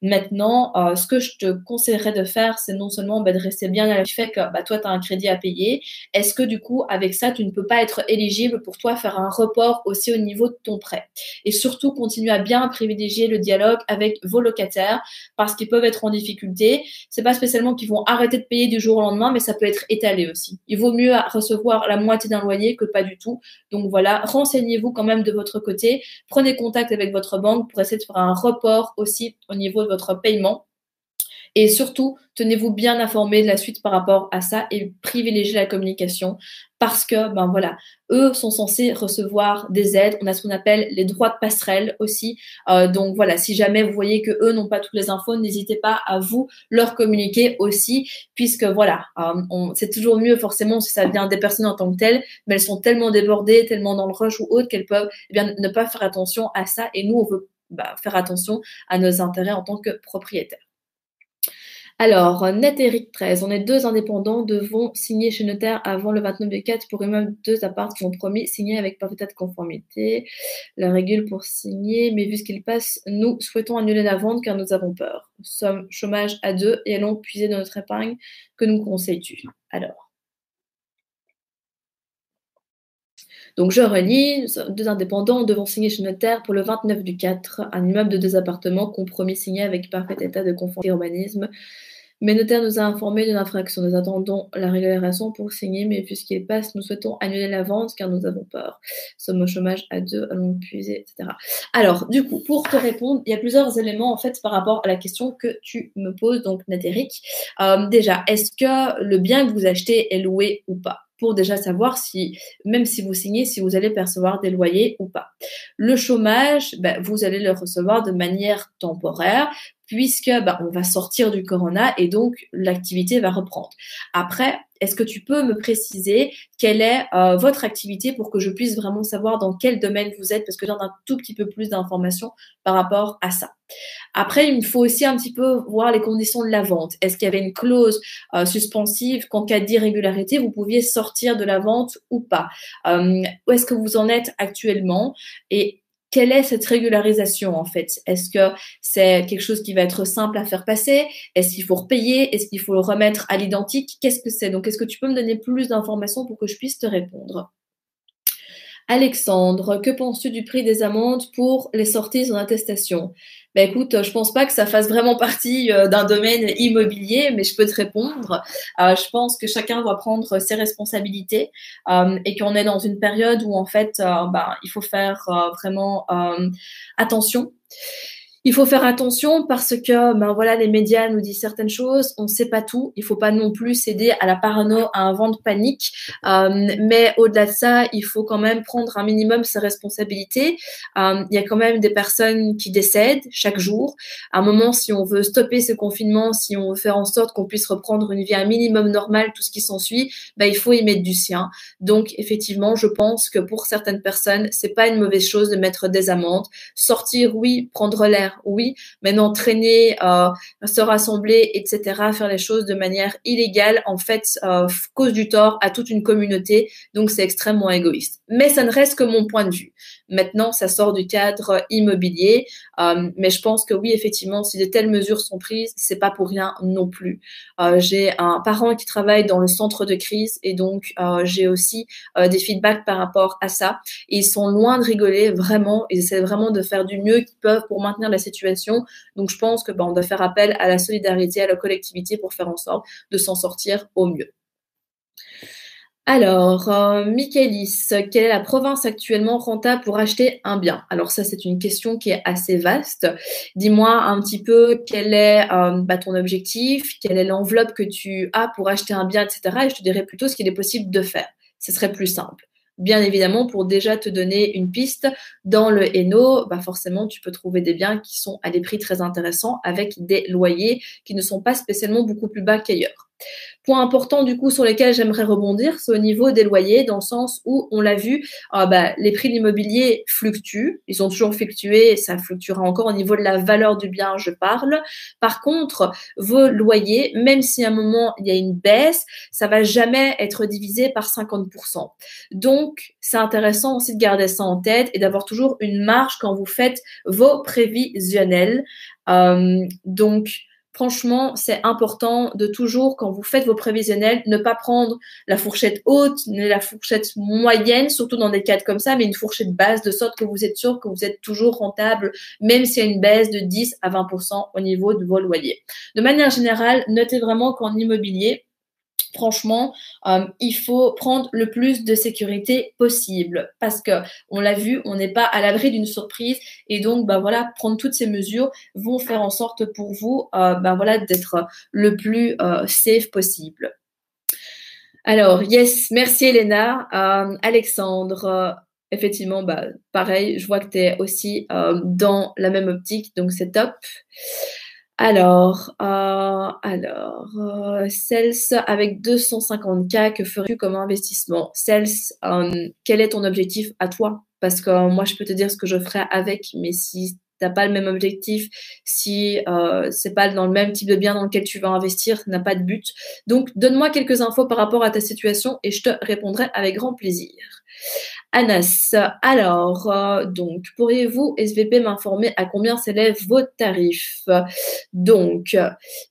Maintenant, ce que je te conseillerais de faire, c'est non seulement bah, de rester bien à la fait que bah, toi, tu as un crédit à payer. Est-ce que du coup, avec ça, tu ne peux pas être éligible pour toi faire un report aussi au niveau de ton prêt? Et surtout, continue à bien privilégier le dialogue avec vos locataires parce qu'ils peuvent être en difficulté. C'est pas spécialement qu'ils vont arrêter de payer du jour au lendemain, mais ça peut être étalé aussi. Il vaut mieux recevoir la moitié d'un loyer que pas du tout. Donc voilà, renseignez-vous quand même de votre côté. Prenez contact avec votre banque pour essayer de faire un report aussi au niveau de votre paiement. Et surtout, tenez-vous bien informé de la suite par rapport à ça et privilégiez la communication parce que, ben voilà, eux sont censés recevoir des aides. On a ce qu'on appelle les droits de passerelle aussi. Euh, donc voilà, si jamais vous voyez que eux n'ont pas toutes les infos, n'hésitez pas à vous leur communiquer aussi, puisque voilà, euh, c'est toujours mieux forcément si ça vient des personnes en tant que telles, mais elles sont tellement débordées, tellement dans le rush ou autre qu'elles peuvent eh bien ne pas faire attention à ça. Et nous, on veut bah, faire attention à nos intérêts en tant que propriétaires. Alors, net Eric 13, on est deux indépendants, devons signer chez notaire avant le 29 du 4 pour immeuble deux apparts qui ont promis signer avec parfaite de conformité. La règle pour signer, mais vu ce qu'il passe, nous souhaitons annuler la vente car nous avons peur. Nous sommes chômage à deux et allons puiser de notre épargne. Que nous conseilles-tu Alors. Donc je relis, deux indépendants devons signer chez notaire pour le 29 du 4, un immeuble de deux appartements compromis signé avec parfait état de conformité urbanisme. Mais notaire nous a informé de l'infraction. Nous attendons la régularisation pour signer, mais puisqu'il passe, nous souhaitons annuler la vente car nous avons peur. Sommes au chômage à deux, allons puiser, etc. Alors, du coup, pour te répondre, il y a plusieurs éléments en fait par rapport à la question que tu me poses, donc Natéric. Euh, déjà, est-ce que le bien que vous achetez est loué ou pas? Pour déjà savoir si, même si vous signez, si vous allez percevoir des loyers ou pas. Le chômage, ben, vous allez le recevoir de manière temporaire puisque ben, on va sortir du corona et donc l'activité va reprendre. Après, est-ce que tu peux me préciser quelle est euh, votre activité pour que je puisse vraiment savoir dans quel domaine vous êtes? Parce que j'ai un tout petit peu plus d'informations par rapport à ça. Après, il me faut aussi un petit peu voir les conditions de la vente. Est-ce qu'il y avait une clause euh, suspensive qu'en cas d'irrégularité, vous pouviez sortir de la vente ou pas? Euh, Où est-ce que vous en êtes actuellement? Quelle est cette régularisation en fait? Est-ce que c'est quelque chose qui va être simple à faire passer? Est-ce qu'il faut repayer? Est-ce qu'il faut le remettre à l'identique? Qu'est-ce que c'est? Donc, est-ce que tu peux me donner plus d'informations pour que je puisse te répondre? Alexandre, que penses-tu du prix des amendes pour les sorties en attestation? Ben écoute, je pense pas que ça fasse vraiment partie euh, d'un domaine immobilier, mais je peux te répondre. Euh, je pense que chacun doit prendre ses responsabilités euh, et qu'on est dans une période où en fait, ben, il faut faire vraiment attention. Il faut faire attention parce que ben voilà les médias nous disent certaines choses, on ne sait pas tout. Il faut pas non plus céder à la parano, à un vent de panique. Euh, mais au-delà de ça, il faut quand même prendre un minimum ses responsabilités. Euh, il y a quand même des personnes qui décèdent chaque jour. À un moment, si on veut stopper ce confinement, si on veut faire en sorte qu'on puisse reprendre une vie un minimum normale, tout ce qui s'ensuit, ben il faut y mettre du sien. Donc effectivement, je pense que pour certaines personnes, c'est pas une mauvaise chose de mettre des amendes. Sortir, oui, prendre l'air oui. Maintenant, traîner, euh, se rassembler, etc., faire les choses de manière illégale, en fait, euh, cause du tort à toute une communauté. Donc, c'est extrêmement égoïste. Mais ça ne reste que mon point de vue. Maintenant, ça sort du cadre immobilier, euh, mais je pense que oui, effectivement, si de telles mesures sont prises, c'est pas pour rien non plus. Euh, j'ai un parent qui travaille dans le centre de crise et donc euh, j'ai aussi des feedbacks par rapport à ça. Ils sont loin de rigoler, vraiment. Ils essaient vraiment de faire du mieux qu'ils peuvent pour maintenir la situation. Donc, je pense que ben, on doit faire appel à la solidarité, à la collectivité pour faire en sorte de s'en sortir au mieux. Alors, euh, Michaelis, quelle est la province actuellement rentable pour acheter un bien? Alors ça, c'est une question qui est assez vaste. Dis-moi un petit peu quel est euh, bah, ton objectif, quelle est l'enveloppe que tu as pour acheter un bien, etc. Et je te dirai plutôt ce qu'il est possible de faire. Ce serait plus simple. Bien évidemment, pour déjà te donner une piste, dans le Hainaut, bah forcément, tu peux trouver des biens qui sont à des prix très intéressants avec des loyers qui ne sont pas spécialement beaucoup plus bas qu'ailleurs. Point important du coup sur lesquels j'aimerais rebondir, c'est au niveau des loyers, dans le sens où on l'a vu, euh, bah, les prix de l'immobilier fluctuent, ils ont toujours fluctué, ça fluctuera encore au niveau de la valeur du bien, je parle. Par contre, vos loyers, même si à un moment il y a une baisse, ça va jamais être divisé par 50%. Donc, c'est intéressant aussi de garder ça en tête et d'avoir toujours une marge quand vous faites vos prévisionnels. Euh, donc, franchement, c'est important de toujours, quand vous faites vos prévisionnels, ne pas prendre la fourchette haute, ni la fourchette moyenne, surtout dans des cadres comme ça, mais une fourchette basse de sorte que vous êtes sûr que vous êtes toujours rentable, même s'il y a une baisse de 10 à 20% au niveau de vos loyers. De manière générale, notez vraiment qu'en immobilier, franchement, euh, il faut prendre le plus de sécurité possible parce que on l'a vu, on n'est pas à l'abri d'une surprise et donc bah voilà, prendre toutes ces mesures vont faire en sorte pour vous euh, bah voilà d'être le plus euh, safe possible. Alors yes, merci Elena, Alexandre. Effectivement, bah, pareil, je vois que tu es aussi dans la même optique, donc c'est top. Alors, euh, alors, euh, Sales avec 250K, que ferais-tu comme investissement? Sales, euh, quel est ton objectif à toi? Parce que moi, je peux te dire ce que je ferais avec, mais si t'as pas le même objectif, si euh, c'est pas dans le même type de bien dans lequel tu vas investir, n'a pas de but. Donc, donne-moi quelques infos par rapport à ta situation et je te répondrai avec grand plaisir. Anas, alors, euh, donc, pourriez-vous, SVP, m'informer à combien s'élèvent vos tarifs? Donc,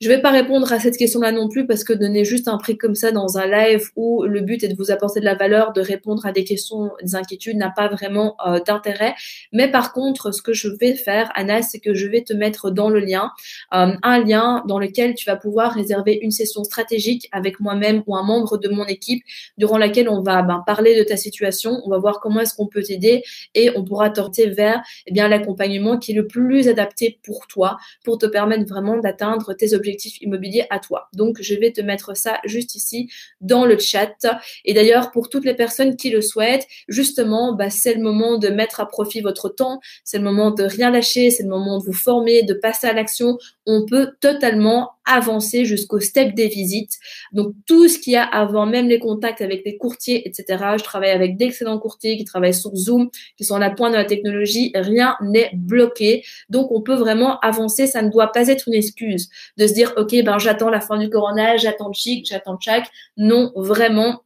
je vais pas répondre à cette question-là non plus parce que donner juste un prix comme ça dans un live où le but est de vous apporter de la valeur, de répondre à des questions, des inquiétudes, n'a pas vraiment euh, d'intérêt. Mais par contre, ce que je vais faire, Anas, c'est que je vais te mettre dans le lien, euh, un lien dans lequel tu vas pouvoir réserver une session stratégique avec moi-même ou un membre de mon équipe durant laquelle on va ben, parler de ta situation, on va voir comment est-ce qu'on peut t'aider et on pourra t'orienter vers eh bien l'accompagnement qui est le plus adapté pour toi pour te permettre vraiment d'atteindre tes objectifs immobiliers à toi. Donc je vais te mettre ça juste ici dans le chat et d'ailleurs pour toutes les personnes qui le souhaitent, justement, bah, c'est le moment de mettre à profit votre temps, c'est le moment de rien lâcher, c'est le moment de vous former, de passer à l'action. On peut totalement avancer jusqu'au step des visites. Donc tout ce qu'il y a avant, même les contacts avec les courtiers, etc. Je travaille avec d'excellents courtiers qui travaillent sur Zoom, qui sont à la pointe de la technologie. Rien n'est bloqué. Donc on peut vraiment avancer. Ça ne doit pas être une excuse de se dire, OK, ben j'attends la fin du corona, j'attends chic, j'attends chac. Non, vraiment,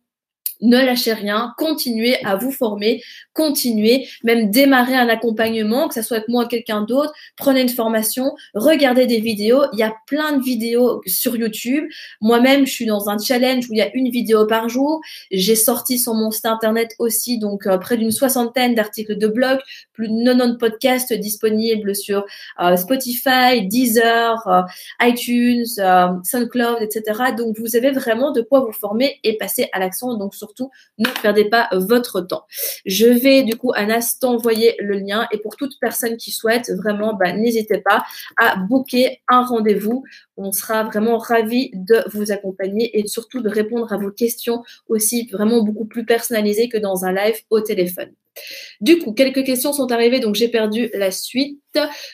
ne lâchez rien, continuez à vous former, continuez, même démarrer un accompagnement, que ce soit avec moi ou quelqu'un d'autre, prenez une formation, regardez des vidéos, il y a plein de vidéos sur YouTube. Moi-même, je suis dans un challenge où il y a une vidéo par jour. J'ai sorti sur mon site internet aussi donc euh, près d'une soixantaine d'articles de blog, plus de 90 podcasts disponibles sur euh, Spotify, Deezer, euh, iTunes, SoundCloud, etc. Donc vous avez vraiment de quoi vous former et passer à l'action surtout, ne perdez pas votre temps. Je vais du coup, Anas, t'envoyer le lien et pour toute personne qui souhaite, vraiment, bah, n'hésitez pas à booker un rendez-vous. On sera vraiment ravis de vous accompagner et surtout de répondre à vos questions aussi vraiment beaucoup plus personnalisées que dans un live au téléphone. Du coup, quelques questions sont arrivées, donc j'ai perdu la suite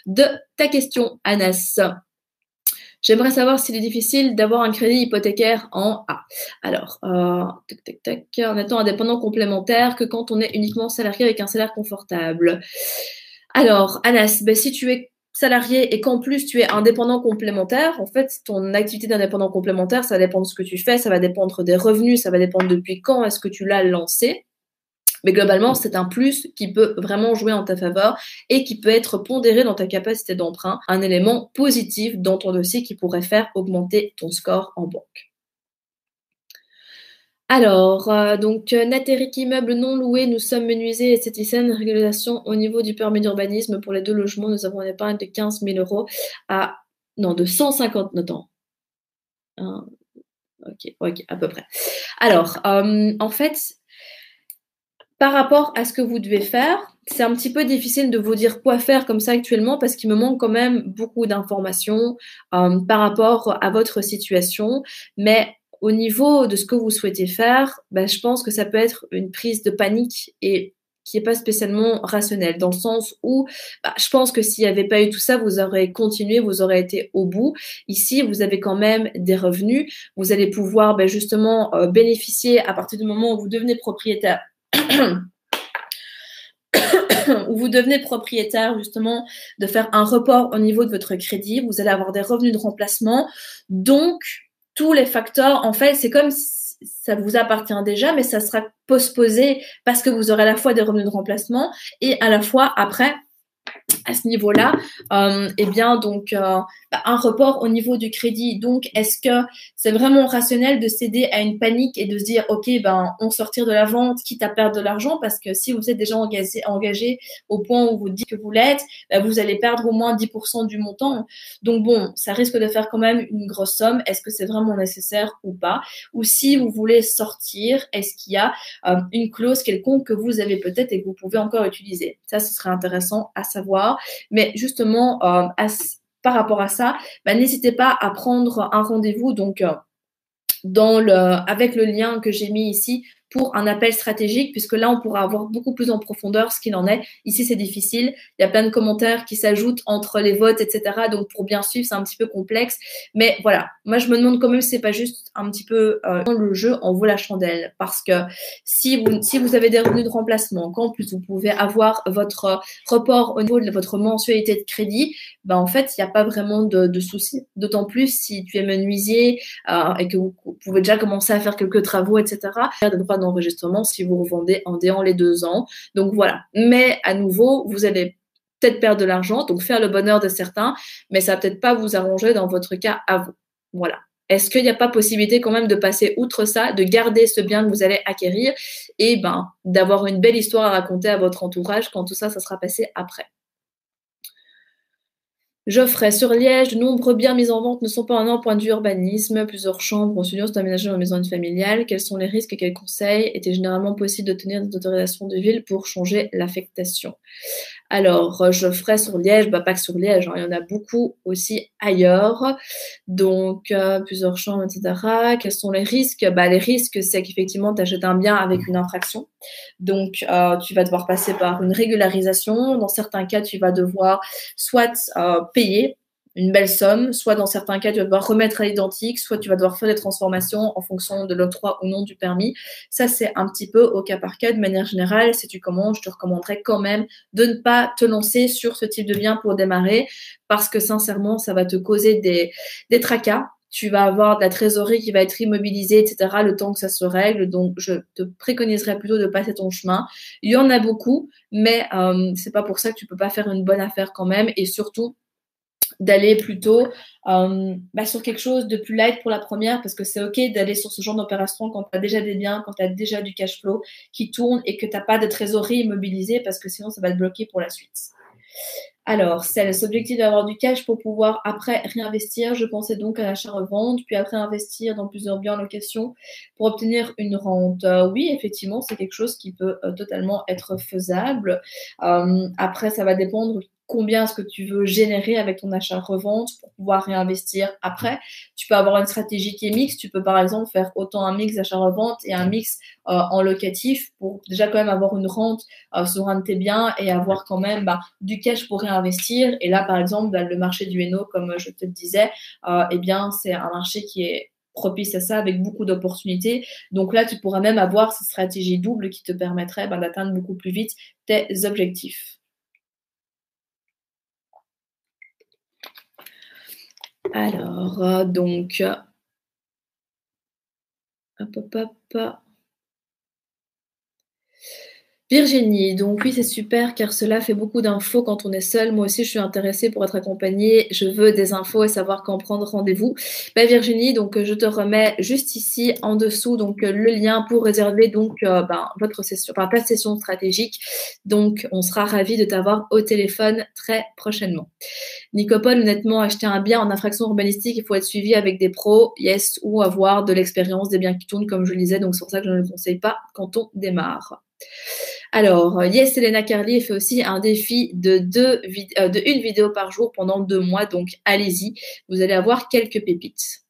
de ta question, Anas. J'aimerais savoir s'il est difficile d'avoir un crédit hypothécaire en A. Alors, euh, tac, tac, tac, en étant indépendant complémentaire que quand on est uniquement salarié avec un salaire confortable. Alors, Anas, ben, si tu es salarié et qu'en plus tu es indépendant complémentaire, en fait, ton activité d'indépendant complémentaire, ça dépend de ce que tu fais, ça va dépendre des revenus, ça va dépendre depuis quand est-ce que tu l'as lancé. Mais globalement, c'est un plus qui peut vraiment jouer en ta faveur et qui peut être pondéré dans ta capacité d'emprunt, un élément positif dans ton dossier qui pourrait faire augmenter ton score en banque. Alors, euh, donc, euh, immeuble non loué, nous sommes menuisiers esthéticiennes, régulation au niveau du permis d'urbanisme pour les deux logements, nous avons un épargne de 15 000 euros à, non, de 150, non, ok, ok, à peu près. Alors, euh, en fait, par rapport à ce que vous devez faire, c'est un petit peu difficile de vous dire quoi faire comme ça actuellement parce qu'il me manque quand même beaucoup d'informations euh, par rapport à votre situation. Mais au niveau de ce que vous souhaitez faire, ben, je pense que ça peut être une prise de panique et qui n'est pas spécialement rationnelle, dans le sens où bah, je pense que s'il n'y avait pas eu tout ça, vous aurez continué, vous aurez été au bout. Ici, vous avez quand même des revenus, vous allez pouvoir ben, justement euh, bénéficier à partir du moment où vous devenez propriétaire où vous devenez propriétaire justement de faire un report au niveau de votre crédit, vous allez avoir des revenus de remplacement. Donc, tous les facteurs, en fait, c'est comme ça vous appartient déjà, mais ça sera postposé parce que vous aurez à la fois des revenus de remplacement et à la fois après à ce niveau-là, euh, eh bien donc euh, bah, un report au niveau du crédit. Donc est-ce que c'est vraiment rationnel de céder à une panique et de se dire ok ben on sortir de la vente quitte à perdre de l'argent? Parce que si vous êtes déjà engagé, au point où vous dites que vous l'êtes, bah, vous allez perdre au moins 10% du montant. Donc bon, ça risque de faire quand même une grosse somme. Est-ce que c'est vraiment nécessaire ou pas? Ou si vous voulez sortir, est-ce qu'il y a euh, une clause quelconque que vous avez peut-être et que vous pouvez encore utiliser? Ça, ce serait intéressant à savoir. Mais justement, euh, par rapport à ça, bah, n'hésitez pas à prendre un rendez-vous donc euh, dans le, avec le lien que j'ai mis ici pour un appel stratégique, puisque là, on pourra avoir beaucoup plus en profondeur ce qu'il en est. Ici, c'est difficile. Il y a plein de commentaires qui s'ajoutent entre les votes, etc. Donc, pour bien suivre, c'est un petit peu complexe. Mais voilà, moi, je me demande quand même si c'est pas juste un petit peu euh, le jeu en vaut la chandelle. Parce que si vous, si vous avez des revenus de remplacement, qu'en plus, vous pouvez avoir votre report au niveau de votre mensualité de crédit, ben, en fait, il n'y a pas vraiment de, de soucis. D'autant plus si tu es menuisier euh, et que vous, pouvez déjà commencer à faire quelques travaux, etc. d'enregistrement si vous revendez en déant les deux ans. Donc voilà. Mais à nouveau, vous allez peut-être perdre de l'argent, donc faire le bonheur de certains, mais ça va peut-être pas vous arranger dans votre cas à vous. Voilà. Est-ce qu'il n'y a pas possibilité quand même de passer outre ça, de garder ce bien que vous allez acquérir et ben d'avoir une belle histoire à raconter à votre entourage quand tout ça, ça sera passé après? Geoffrey, sur Liège, de nombreux biens mis en vente ne sont pas en point de urbanisme. Plusieurs chambres ont studio sont aménagées en maison familiale. Quels sont les risques et quels conseils Était généralement possible d'obtenir des autorisations de ville pour changer l'affectation? Alors, euh, je ferai sur Liège, bah, pas que sur Liège, hein, il y en a beaucoup aussi ailleurs. Donc, euh, plusieurs chambres, etc. Quels sont les risques? Bah, Les risques, c'est qu'effectivement, tu achètes un bien avec une infraction. Donc, euh, tu vas devoir passer par une régularisation. Dans certains cas, tu vas devoir soit payer une belle somme, soit dans certains cas, tu vas devoir remettre à l'identique, soit tu vas devoir faire des transformations en fonction de l'octroi ou non du permis. Ça, c'est un petit peu au cas par cas. De manière générale, si tu commences, je te recommanderais quand même de ne pas te lancer sur ce type de bien pour démarrer, parce que sincèrement, ça va te causer des, des tracas. Tu vas avoir de la trésorerie qui va être immobilisée, etc., le temps que ça se règle. Donc, je te préconiserais plutôt de passer ton chemin. Il y en a beaucoup, mais euh, c'est pas pour ça que tu peux pas faire une bonne affaire quand même. Et surtout, d'aller plutôt euh, bah, sur quelque chose de plus light pour la première parce que c'est ok d'aller sur ce genre d'opération quand tu as déjà des biens, quand tu as déjà du cash flow qui tourne et que tu n'as pas de trésorerie immobilisée parce que sinon ça va te bloquer pour la suite. Alors, c'est l'objectif d'avoir du cash pour pouvoir après réinvestir. Je pensais donc à l'achat-revente, puis après investir dans plusieurs biens en location pour obtenir une rente. Euh, oui, effectivement, c'est quelque chose qui peut euh, totalement être faisable. après, ça va dépendre combien est-ce que tu veux générer avec ton achat-revente pour pouvoir réinvestir après. Tu peux avoir une stratégie qui est mixte. Tu peux par exemple faire autant un mix d'achat-revente et un mix euh, en locatif pour déjà quand même avoir une rente euh, sur un de tes biens et avoir quand même bah, du cash pour réinvestir. Et là, par exemple, bah, le marché du Hainaut, comme je te le disais, euh, eh bien, c'est un marché qui est propice à ça avec beaucoup d'opportunités. Donc là, tu pourras même avoir cette stratégie double qui te permettrait bah, d'atteindre beaucoup plus vite tes objectifs. Alors, euh, donc, hop, hop, hop. Virginie, donc oui, c'est super car cela fait beaucoup d'infos quand on est seul. Moi aussi, je suis intéressée pour être accompagnée. Je veux des infos et savoir quand prendre rendez-vous. Ben, Virginie, donc je te remets juste ici en dessous donc le lien pour réserver donc euh, ben, votre session, enfin ta session stratégique. Donc, on sera ravis de t'avoir au téléphone très prochainement. Nicopole, honnêtement, acheter un bien en infraction urbanistique, il faut être suivi avec des pros, yes, ou avoir de l'expérience, des biens qui tournent, comme je le disais. Donc, c'est pour ça que je ne le conseille pas quand on démarre. Alors, Yes Elena Carly fait aussi un défi euh, de une vidéo par jour pendant deux mois, donc allez-y, vous allez avoir quelques pépites.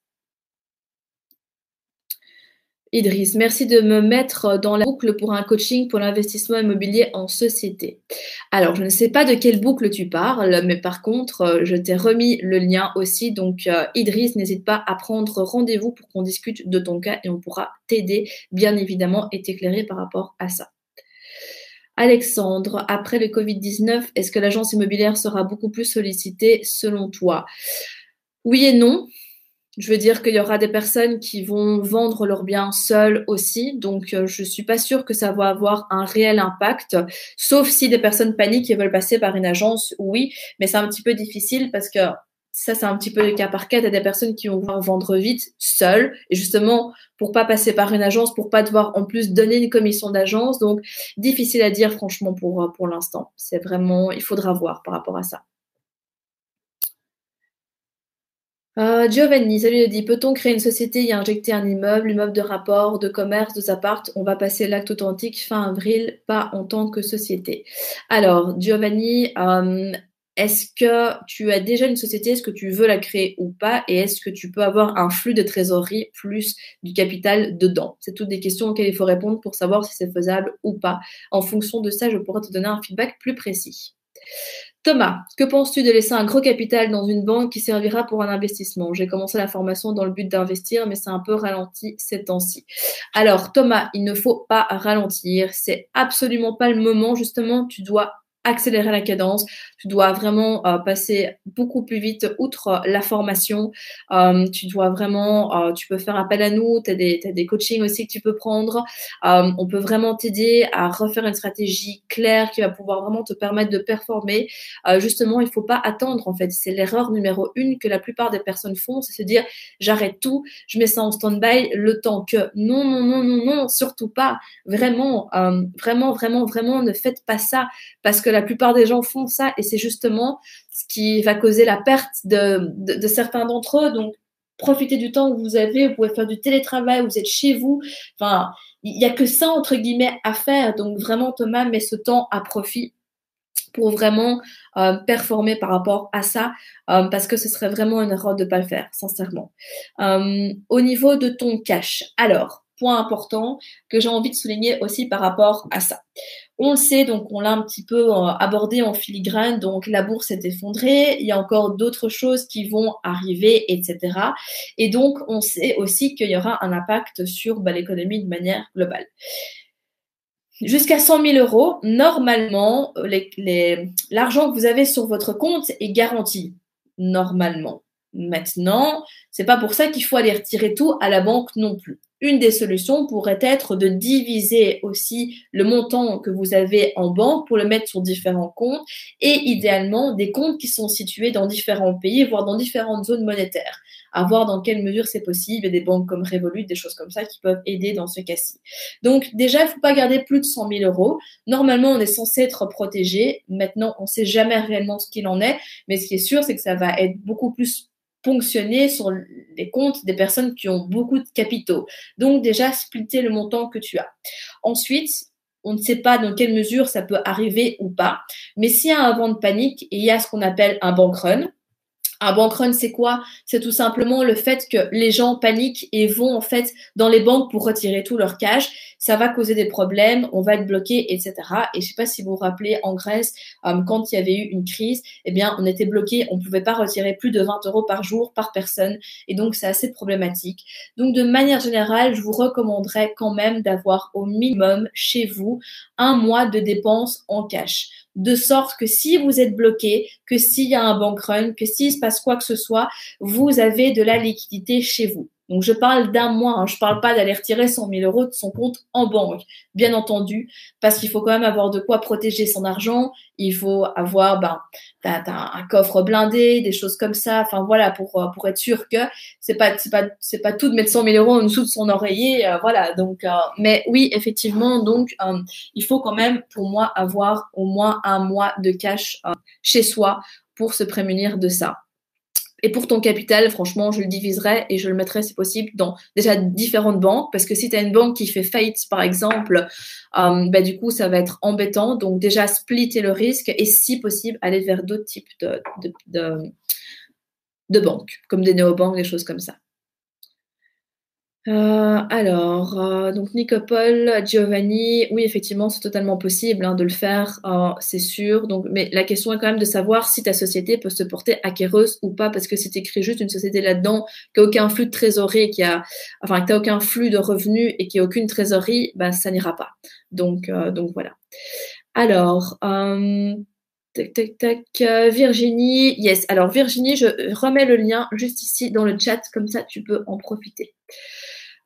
Idriss, merci de me mettre dans la boucle pour un coaching pour l'investissement immobilier en société. Alors, je ne sais pas de quelle boucle tu parles, mais par contre, euh, je t'ai remis le lien aussi. Donc, euh, Idriss, n'hésite pas à prendre rendez-vous pour qu'on discute de ton cas et on pourra t'aider, bien évidemment, et t'éclairer par rapport à ça. Alexandre, après le Covid-19, est-ce que l'agence immobilière sera beaucoup plus sollicitée selon toi? Oui et non. Je veux dire qu'il y aura des personnes qui vont vendre leurs biens seules aussi, donc euh, je suis pas sûre que ça va avoir un réel impact, sauf si des personnes paniquent et veulent passer par une agence, oui, mais c'est un petit peu difficile parce que ça, c'est un petit peu le cas par cas. Tu des personnes qui vont vouloir vendre vite seules. Et justement, pour pas passer par une agence, pour pas devoir en plus donner une commission d'agence. Donc, difficile à dire, franchement, pour, pour l'instant. C'est vraiment, il faudra voir par rapport à ça. Euh, Giovanni, salut dit peut-on créer une société et injecter un immeuble, immeuble de rapport, de commerce, de appart On va passer l'acte authentique fin avril, pas en tant que société. Alors, Giovanni, euh, est-ce que tu as déjà une société, est-ce que tu veux la créer ou pas, et est-ce que tu peux avoir un flux de trésorerie plus du capital dedans? C'est toutes des questions auxquelles il faut répondre pour savoir si c'est faisable ou pas. En fonction de ça, je pourrais te donner un feedback plus précis. Thomas, que penses-tu de laisser un gros capital dans une banque qui servira pour un investissement? J'ai commencé la formation dans le but d'investir, mais c'est un peu ralenti ces temps-ci. Alors Thomas, il ne faut pas ralentir. C'est absolument pas le moment. Justement, tu dois accélérer la cadence. Tu dois vraiment euh, passer beaucoup plus vite outre euh, la formation. Euh, tu dois vraiment, tu peux faire appel à nous. Tu as des, des coachings aussi que tu peux prendre. on peut vraiment t'aider à refaire une stratégie claire qui va pouvoir vraiment te permettre de performer. justement, il faut pas attendre en fait. C'est l'erreur numéro une que la plupart des personnes font, c'est se dire j'arrête tout, je mets ça en stand-by le temps que non, non, non, non, non, surtout pas. Vraiment, vraiment, vraiment, vraiment, ne faites pas ça parce que la plupart des gens font ça et c'est justement ce qui va causer la perte de, certains d'entre eux. Donc, profitez du temps que vous avez, vous pouvez faire du télétravail, vous êtes chez vous. Enfin, il n'y a que ça, entre guillemets, à faire. Donc, vraiment, Thomas, met ce temps à profit pour vraiment euh, performer par rapport à ça, euh, parce que ce serait vraiment une erreur de ne pas le faire, sincèrement. Euh, au niveau de ton cash, alors, point important que j'ai envie de souligner aussi par rapport à ça. On le sait, donc on l'a un petit peu euh, abordé en filigrane, donc la bourse est effondrée, il y a encore d'autres choses qui vont arriver, etc. Et donc on sait aussi qu'il y aura un impact sur bah, l'économie de manière globale. Jusqu'à 100 000 euros, normalement, l'argent que vous avez sur votre compte est garanti. Normalement. Maintenant, c'est pas pour ça qu'il faut aller retirer tout à la banque non plus. Une des solutions pourrait être de diviser aussi le montant que vous avez en banque pour le mettre sur différents comptes et idéalement des comptes qui sont situés dans différents pays, voire dans différentes zones monétaires. À voir dans quelle mesure c'est possible et des banques comme Revolut, des choses comme ça qui peuvent aider dans ce cas-ci. Donc déjà, il faut pas garder plus de 100 000 euros. Normalement, on est censé être protégé. Maintenant, on sait jamais réellement ce qu'il en est, mais ce qui est sûr, c'est que ça va être beaucoup plus ponctionner sur les comptes des personnes qui ont beaucoup de capitaux. Donc déjà, splitter le montant que tu as. Ensuite, on ne sait pas dans quelle mesure ça peut arriver ou pas, mais s'il y a un vent de panique et il y a ce qu'on appelle un bank run, un bank run, c'est quoi? C'est tout simplement le fait que les gens paniquent et vont en fait dans les banques pour retirer tout leur cash. Ça va causer des problèmes, on va être bloqué, etc. Et je sais pas si vous vous rappelez, en Grèce, euh, quand il y avait eu une crise, eh bien, on était bloqué, on pouvait pas retirer plus de 20 euros par jour par personne, et donc c'est assez problématique. Donc, de manière générale, je vous recommanderais quand même d'avoir au minimum chez vous un mois de dépenses en cash de sorte que si vous êtes bloqué, que s'il y a un bank run, que s'il se passe quoi que ce soit, vous avez de la liquidité chez vous. Donc je parle d'un mois, hein. je parle pas d'aller retirer 100 000 euros de son compte en banque, bien entendu, parce qu'il faut quand même avoir de quoi protéger son argent. Il faut avoir ben, un coffre blindé, des choses comme ça. Enfin voilà, pour euh, pour être sûr que c'est pas pas pas tout de mettre 100 000 euros en dessous de son oreiller, euh, voilà. Donc, euh, mais oui, effectivement, donc il faut quand même pour moi avoir au moins un mois de cash chez soi pour se prémunir de ça. Et pour ton capital, franchement, je le diviserai et je le mettrai, si possible, dans déjà différentes banques. Parce que si tu as une banque qui fait faillite, par exemple, euh, bah, du coup, ça va être embêtant. Donc déjà, splitter le risque et si possible, aller vers d'autres types de, de, de, de banques, comme des néobanques, des choses comme ça. Euh, alors, euh, donc Nicopole, Giovanni, oui, effectivement, c'est totalement possible hein, de le faire, euh, c'est sûr. Donc, mais la question est quand même de savoir si ta société peut se porter acquéreuse ou pas, parce que si tu juste une société là-dedans, qui a aucun flux de trésorerie, qui a, enfin, qui a aucun flux de revenus et qui a aucune trésorerie, ben, ça n'ira pas. Donc, donc voilà. Alors, Tac, tac, tac. Virginie, yes. Alors Virginie, je remets le lien juste ici dans le chat, comme ça tu peux en profiter.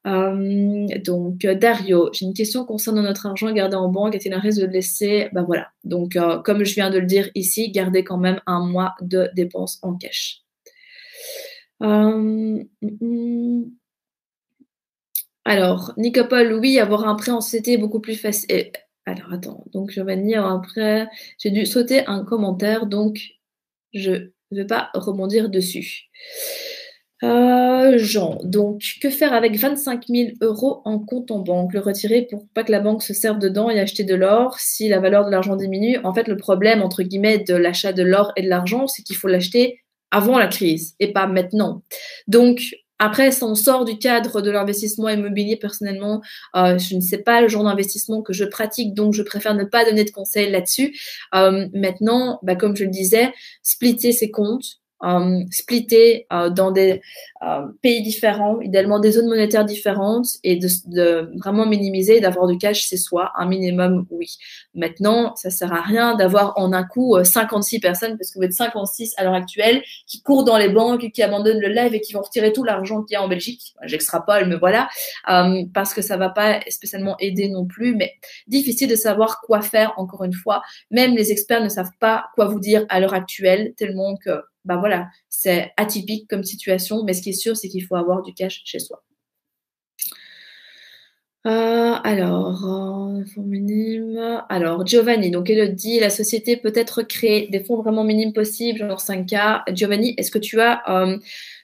Euh, donc, Dario, j'ai une question concernant notre argent gardé en banque. Est-il un risque de le laisser? Ben voilà. Donc, euh, comme je viens de le dire ici, gardez quand même un mois de dépenses en cash. Euh, alors, Nicopole, oui, avoir un prêt en CT est beaucoup plus facile. Alors, attends. Donc, je dire un prêt. J'ai dû sauter un commentaire, donc je ne vais pas rebondir dessus. Euh, Jean, donc que faire avec 25 000 euros en compte en banque? Le retirer pour pas que la banque se serve dedans et acheter de l'or? Si la valeur de l'argent diminue. En fait, le problème entre guillemets de l'achat de l'or et de l'argent, c'est qu'il faut l'acheter avant la crise et pas maintenant. Donc après, ça on sort du cadre de l'investissement immobilier, personnellement, euh, je ne sais pas le genre d'investissement que je pratique, donc je préfère ne pas donner de conseils là-dessus. Euh, maintenant, bah, comme je le disais, splitter ses comptes, euh, splitter euh, dans des euh, pays différents, idéalement des zones monétaires différentes et de, de vraiment minimiser, d'avoir du cash c'est soi, un minimum, oui. Maintenant, ça sert à rien d'avoir en un coup 56 personnes, parce que vous êtes 56 à l'heure actuelle, qui courent dans les banques, qui abandonnent le live et qui vont retirer tout l'argent qu'il y a en Belgique. J'extrapole, mais voilà, parce que ça va pas spécialement aider non plus, mais difficile de savoir quoi faire, encore une fois. Même les experts ne savent pas quoi vous dire à l'heure actuelle, tellement que bah voilà, c'est atypique comme situation, mais ce qui est sûr, c'est qu'il faut avoir du cash chez soi. Euh, alors, euh, fonds minimes. Alors, Giovanni, donc elle dit, la société peut être créée des fonds vraiment minimes possibles, genre 5K. Giovanni, est-ce que tu as euh,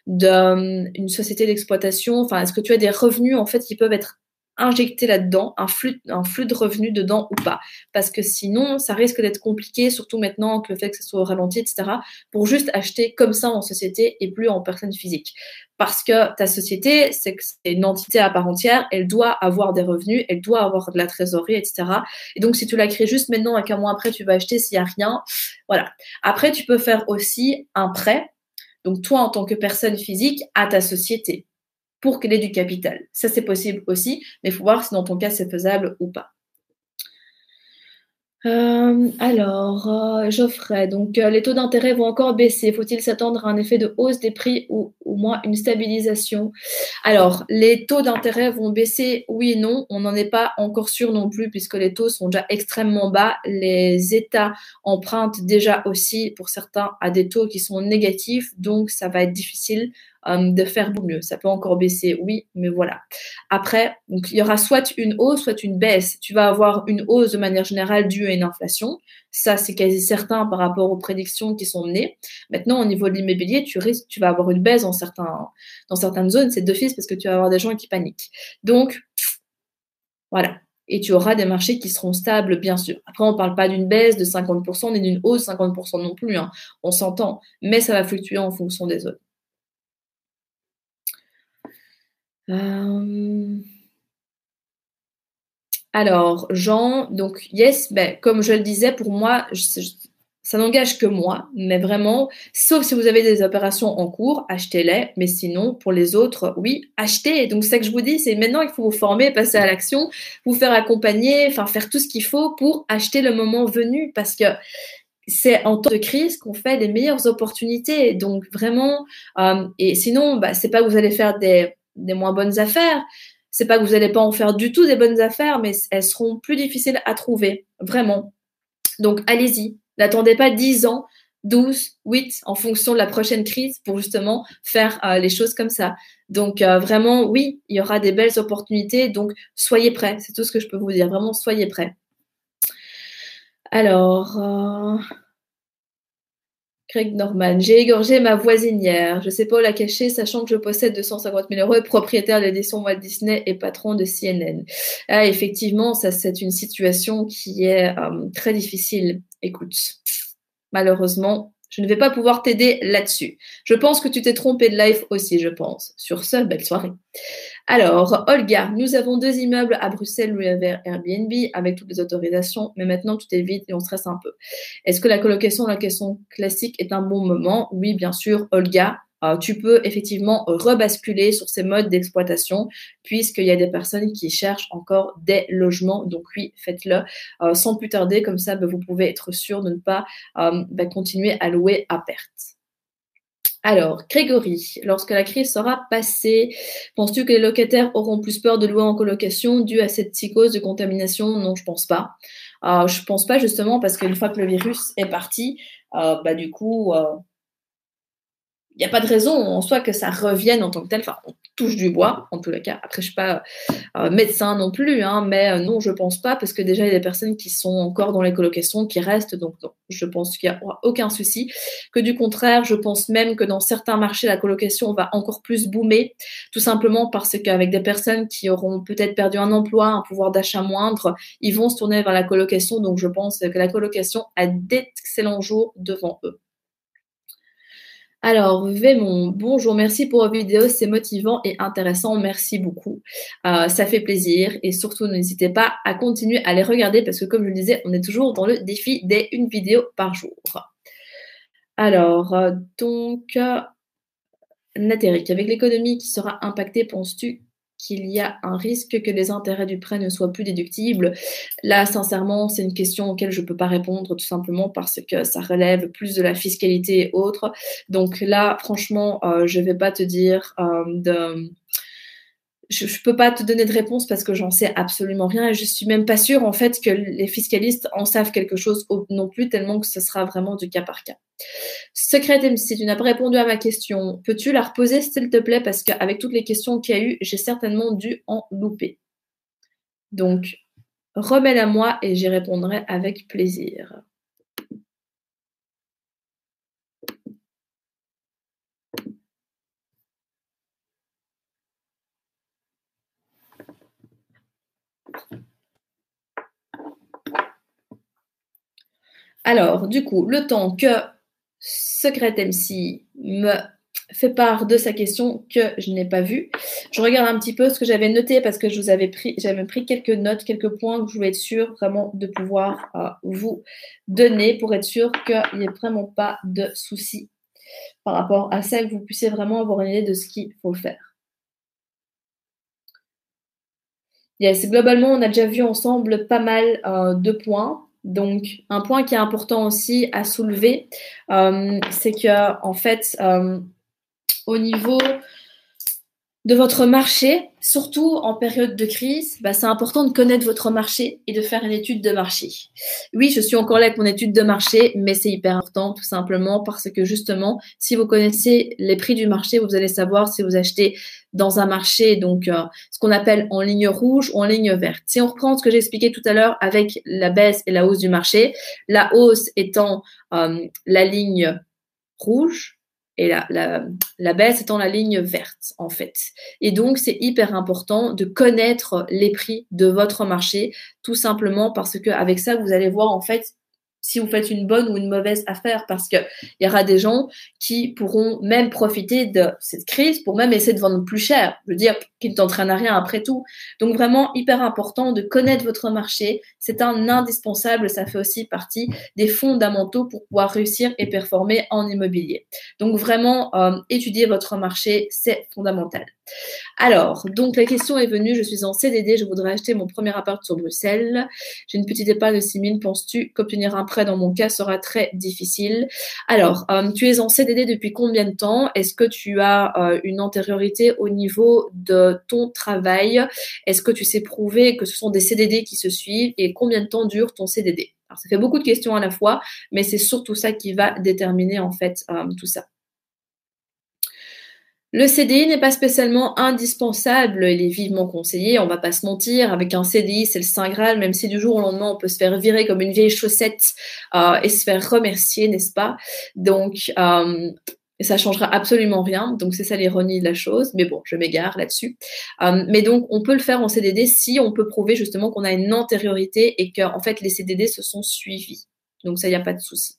une société d'exploitation, enfin, est-ce que tu as des revenus en fait qui peuvent être injecter là-dedans un flux, un flux de revenus dedans ou pas. Parce que sinon, ça risque d'être compliqué, surtout maintenant que le fait que ça soit ralenti, etc., pour juste acheter comme ça en société et plus en personne physique. Parce que ta société, c'est une entité à part entière, elle doit avoir des revenus, elle doit avoir de la trésorerie, etc. Et donc, si tu la crées juste maintenant et qu'un mois après, tu vas acheter s'il n'y a rien, voilà. Après, tu peux faire aussi un prêt. Donc, toi, en tant que personne physique, à ta société pour qu'elle ait du capital. Ça, c'est possible aussi, mais il faut voir si dans ton cas, c'est faisable ou pas. Euh, alors, euh, Geoffrey, donc euh, les taux d'intérêt vont encore baisser. Faut-il s'attendre à un effet de hausse des prix ou au moins une stabilisation? Alors, les taux d'intérêt vont baisser, oui et non. On n'en est pas encore sûr non plus puisque les taux sont déjà extrêmement bas. Les États empruntent déjà aussi pour certains à des taux qui sont négatifs, donc ça va être difficile euh, de faire mieux. Ça peut encore baisser, oui, mais voilà. Après, donc, il y aura soit une hausse, soit une baisse. Tu vas avoir une hausse de manière générale due à une inflation. Ça, c'est quasi certain par rapport aux prédictions qui sont menées. Maintenant, au niveau de l'immobilier, tu risques, tu vas avoir une baisse dans certains, dans certaines zones. C'est d'office parce que tu vas avoir des gens qui paniquent. Donc, voilà et tu auras des marchés qui seront stables, bien sûr. Après, on ne parle pas d'une baisse de 50% ni d'une hausse de 50% non plus. Hein. On s'entend, mais ça va fluctuer en fonction des zones. Euh, alors, Jean, donc, yes, ben, comme je le disais, pour moi, ça n'engage que moi, mais vraiment, sauf si vous avez des opérations en cours, achetez-les, mais sinon, pour les autres, oui, achetez. Donc, c'est ça que je vous dis, c'est maintenant il faut vous former, passer à l'action, vous faire accompagner, enfin, faire tout ce qu'il faut pour acheter le moment venu, parce que c'est en temps de crise qu'on fait les meilleures opportunités. Donc, vraiment, euh, et sinon, bah, c'est pas que vous allez faire des des moins bonnes affaires. C'est pas que vous n'allez pas en faire du tout des bonnes affaires, mais elles seront plus difficiles à trouver, vraiment. Donc allez-y, n'attendez pas 10 ans, 12, 8 en fonction de la prochaine crise pour justement faire euh, les choses comme ça. Donc euh, vraiment, oui, il y aura des belles opportunités, donc soyez prêts, c'est tout ce que je peux vous dire, vraiment soyez prêts. Alors, euh, Greg Norman. J'ai égorgé ma voisinière. Je sais pas où la cacher, sachant que je possède 250 000 euros et propriétaire de l'édition Walt Disney et patron de CNN. Ah, effectivement, ça, c'est une situation qui est euh, très difficile. Écoute, malheureusement, je ne vais pas pouvoir t'aider là-dessus. Je pense que tu t'es trompé de life aussi, je pense. Sur ce, belle soirée. Alors, Olga, nous avons deux immeubles à Bruxelles loués vers Airbnb avec toutes les autorisations, mais maintenant tout est vide et on stresse un peu. Est-ce que la colocation, la question classique est un bon moment? Oui, bien sûr, Olga. Euh, tu peux effectivement rebasculer sur ces modes d'exploitation puisqu'il y a des personnes qui cherchent encore des logements. Donc oui, faites-le euh, sans plus tarder. Comme ça, bah, vous pouvez être sûr de ne pas euh, bah, continuer à louer à perte. Alors, Grégory, lorsque la crise sera passée, penses-tu que les locataires auront plus peur de louer en colocation dû à cette psychose de contamination? Non, je pense pas. Euh, je pense pas justement parce qu'une fois que le virus est parti, bah du coup, il n'y a pas de raison en soi que ça revienne en tant que tel. Enfin, on touche du bois, en les cas. Après, je ne suis pas euh, médecin non plus, hein, mais euh, non, je ne pense pas, parce que déjà, il y a des personnes qui sont encore dans les colocations, qui restent, donc je pense qu'il n'y aura aucun souci. Que du contraire, je pense même que dans certains marchés, la colocation va encore plus boomer, tout simplement parce qu'avec des personnes qui auront peut-être perdu un emploi, un pouvoir d'achat moindre, ils vont se tourner vers la colocation, donc je pense que la colocation a d'excellents jours devant eux. Alors, Vémon, bonjour, merci pour vos vidéos, c'est motivant et intéressant, merci beaucoup. Euh, ça fait plaisir et surtout n'hésitez pas à continuer à les regarder parce que comme je le disais, on est toujours dans le défi des une vidéo par jour. Alors, euh, donc, euh, Natérique, avec l'économie qui sera impactée, penses-tu qu'il y a un risque que les intérêts du prêt ne soient plus déductibles Là, sincèrement, c'est une question auquel je ne peux pas répondre tout simplement parce que ça relève plus de la fiscalité et autres. Donc là, franchement, euh, je ne vais pas te dire euh, de je, ne peux pas te donner de réponse parce que j'en sais absolument rien et je suis même pas sûre en fait que les fiscalistes en savent quelque chose non plus tellement que ce sera vraiment du cas par cas. Secret si tu n'as pas répondu à ma question, peux-tu la reposer s'il te plaît? Parce qu'avec toutes les questions qu'il y a eu, j'ai certainement dû en louper. Donc, remets-la moi et j'y répondrai avec plaisir. Alors, du coup, le temps que Secret MC me fait part de sa question que je n'ai pas vue, je regarde un petit peu ce que j'avais noté parce que je pris, j'avais pris quelques notes, quelques points que je voulais être sûre vraiment de pouvoir euh, vous donner pour être sûr qu'il n'y ait vraiment pas de soucis par rapport à ça, que vous puissiez vraiment avoir une idée de ce qu'il faut faire. Yes, globalement, on a déjà vu ensemble pas mal euh, de points. Donc, un point qui est important aussi à soulever, euh, c'est que en fait, euh, au niveau de votre marché, surtout en période de crise, bah, c'est important de connaître votre marché et de faire une étude de marché. Oui, je suis encore là avec mon étude de marché, mais c'est hyper important tout simplement parce que justement, si vous connaissez les prix du marché, vous allez savoir si vous achetez dans un marché, donc euh, ce qu'on appelle en ligne rouge ou en ligne verte. Si on reprend ce que j'ai expliqué tout à l'heure avec la baisse et la hausse du marché, la hausse étant euh, la ligne rouge, et la, la, la, baisse étant la ligne verte en fait. Et donc c'est hyper important de connaître les prix de votre marché, tout simplement parce que avec ça vous allez voir en fait si vous faites une bonne ou une mauvaise affaire, parce qu'il y aura des gens qui pourront même profiter de cette crise pour même essayer de vendre plus cher. Je veux dire, qui ne t'entraîne à rien après tout. Donc vraiment hyper important de connaître votre marché. C'est un indispensable. Ça fait aussi partie des fondamentaux pour pouvoir réussir et performer en immobilier. Donc vraiment euh, étudier votre marché, c'est fondamental. Alors, donc la question est venue, je suis en CDD, je voudrais acheter mon premier appart sur Bruxelles. J'ai une petite épargne de 6 000. Penses-tu qu'obtenir un prêt dans mon cas sera très difficile? Alors, euh, tu es en CDD depuis combien de temps? Est-ce que tu as euh, une antériorité au niveau de ton travail? Est-ce que tu sais prouver que ce sont des CDD qui se suivent? Et combien de temps dure ton CDD Alors, ça fait beaucoup de questions à la fois, mais c'est surtout ça qui va déterminer en fait euh, tout ça. Le CDI n'est pas spécialement indispensable, il est vivement conseillé, on va pas se mentir, avec un CDI c'est le Saint Graal, même si du jour au lendemain on peut se faire virer comme une vieille chaussette euh, et se faire remercier, n'est-ce pas? Donc euh, ça changera absolument rien, donc c'est ça l'ironie de la chose, mais bon, je m'égare là-dessus. Euh, mais donc on peut le faire en CDD si on peut prouver justement qu'on a une antériorité et que en fait les CDD se sont suivis. Donc ça, il n'y a pas de souci.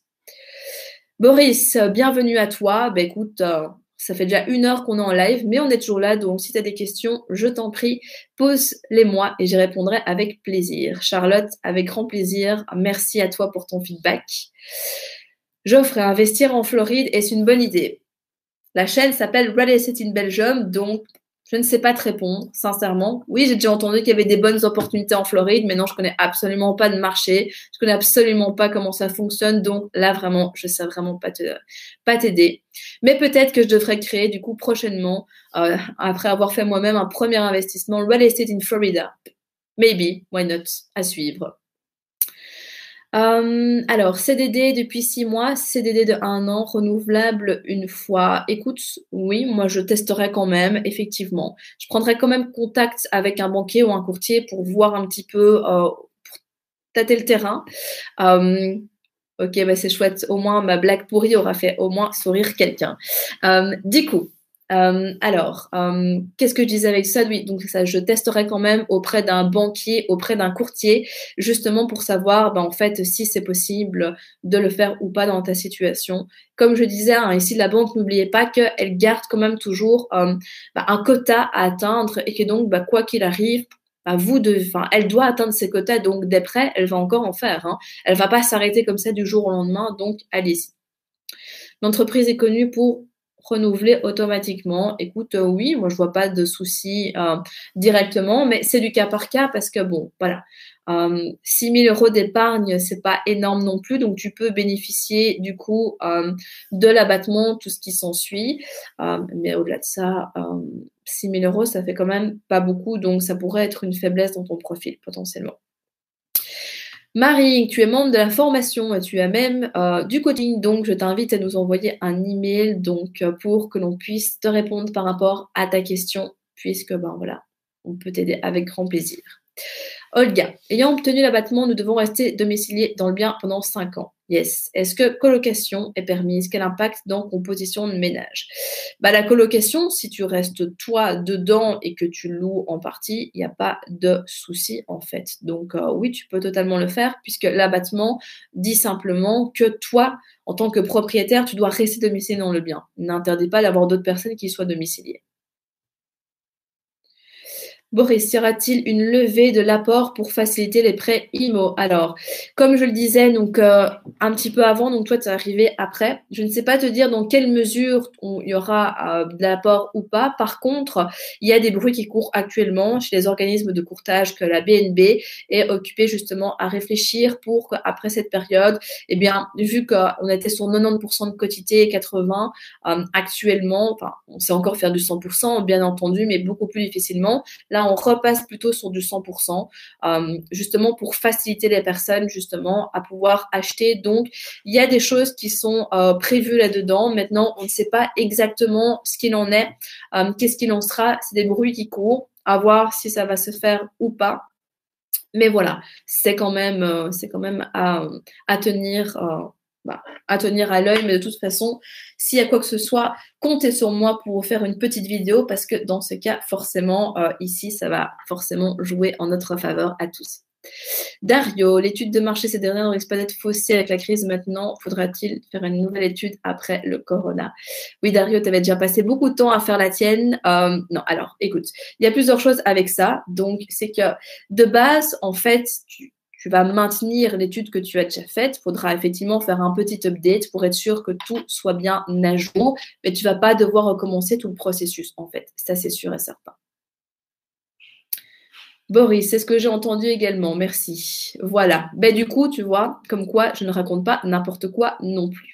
Boris, bienvenue à toi. Ben écoute, euh, ça fait déjà une heure qu'on est en live, mais on est toujours là. Donc, si tu as des questions, je t'en prie, pose-les-moi et j'y répondrai avec plaisir. Charlotte, avec grand plaisir. Merci à toi pour ton feedback. J'offre à investir en Floride, est-ce une bonne idée La chaîne s'appelle Real Estate in Belgium, donc je ne sais pas te répondre, sincèrement. Oui, j'ai déjà entendu qu'il y avait des bonnes opportunités en Floride, mais non, je connais absolument pas de marché. Je connais absolument pas comment ça fonctionne. Donc là, vraiment, je sais vraiment pas te, pas t'aider. Mais peut-être que je devrais créer, du coup, prochainement, euh, après avoir fait moi-même un premier investissement, real estate in Florida. Maybe, why not, à suivre. Euh, alors, CDD depuis six mois, CDD de un an, renouvelable une fois. Écoute, oui, moi je testerai quand même, effectivement. Je prendrai quand même contact avec un banquier ou un courtier pour voir un petit peu, euh, pour tâter le terrain. Euh, ok, bah c'est chouette. Au moins, ma blague pourrie aura fait au moins sourire quelqu'un. Euh, du coup, euh, alors, euh, qu'est-ce que je disais avec ça Oui, donc ça, je testerai quand même auprès d'un banquier, auprès d'un courtier, justement pour savoir, ben, en fait, si c'est possible de le faire ou pas dans ta situation. Comme je disais, hein, ici la banque, n'oubliez pas qu'elle garde quand même toujours euh, ben, un quota à atteindre et que donc, ben, quoi qu'il arrive, vous elle doit atteindre ses quotas, donc d'après, elle va encore en faire. Hein. Elle va pas s'arrêter comme ça du jour au lendemain, donc allez-y. L'entreprise est connue pour renouveler automatiquement. Écoute, euh, oui, moi je vois pas de souci euh, directement, mais c'est du cas par cas parce que bon, voilà, euh, 6 000 euros d'épargne, c'est pas énorme non plus, donc tu peux bénéficier du coup euh, de l'abattement, tout ce qui s'ensuit. mais au-delà de ça, 6 000 euros, ça fait quand même pas beaucoup, donc ça pourrait être une faiblesse dans ton profil potentiellement. Marie, tu es membre de la formation, tu as même euh, du coaching, donc je t'invite à nous envoyer un email donc euh, pour que l'on puisse te répondre par rapport à ta question, puisque ben voilà, on peut t'aider avec grand plaisir. Olga, ayant obtenu l'abattement, nous devons rester domiciliés dans le bien pendant 5 ans. Yes. Est-ce que colocation est permise? Quel impact dans composition de ménage? Bah, La colocation, si tu restes toi dedans et que tu loues en partie, il n'y a pas de souci en fait. Donc euh, oui, tu peux totalement le faire puisque l'abattement dit simplement que toi, en tant que propriétaire, tu dois rester domicilié dans le bien. N'interdit pas d'avoir d'autres personnes qui soient domiciliées. Boris, y aura-t-il une levée de l'apport pour faciliter les prêts IMO Alors, comme je le disais donc euh, un petit peu avant, donc toi tu es arrivé après. Je ne sais pas te dire dans quelle mesure il y aura euh, de l'apport ou pas. Par contre, il y a des bruits qui courent actuellement chez les organismes de courtage que la BNB est occupée justement à réfléchir pour qu'après cette période, eh bien, vu qu'on était sur 90% de quotité et 80 euh, actuellement, enfin, on sait encore faire du 100%, bien entendu, mais beaucoup plus difficilement. Là, on repasse plutôt sur du 100%, euh, justement pour faciliter les personnes justement à pouvoir acheter. Donc, il y a des choses qui sont euh, prévues là-dedans. Maintenant, on ne sait pas exactement ce qu'il en est, euh, qu'est-ce qu'il en sera. C'est des bruits qui courent, à voir si ça va se faire ou pas. Mais voilà, c'est quand même, à tenir bah, à tenir à l'œil, mais de toute façon, s'il y a quoi que ce soit, comptez sur moi pour vous faire une petite vidéo parce que dans ce cas, forcément, euh, ici, ça va forcément jouer en notre faveur à tous. Dario, l'étude de marché ces dernières risque pas d'être faussée avec la crise maintenant. Faudra-t-il faire une nouvelle étude après le corona? Oui, Dario, tu avais déjà passé beaucoup de temps à faire la tienne. Euh, non, alors, écoute, il y a plusieurs choses avec ça. Donc, c'est que de base, en fait, tu, tu vas maintenir l'étude que tu as déjà faite. Il faudra effectivement faire un petit update pour être sûr que tout soit bien à jour, mais tu vas pas devoir recommencer tout le processus en fait. Ça, c'est sûr et certain. Boris, c'est ce que j'ai entendu également. Merci. Voilà. Ben, du coup, tu vois, comme quoi je ne raconte pas n'importe quoi non plus.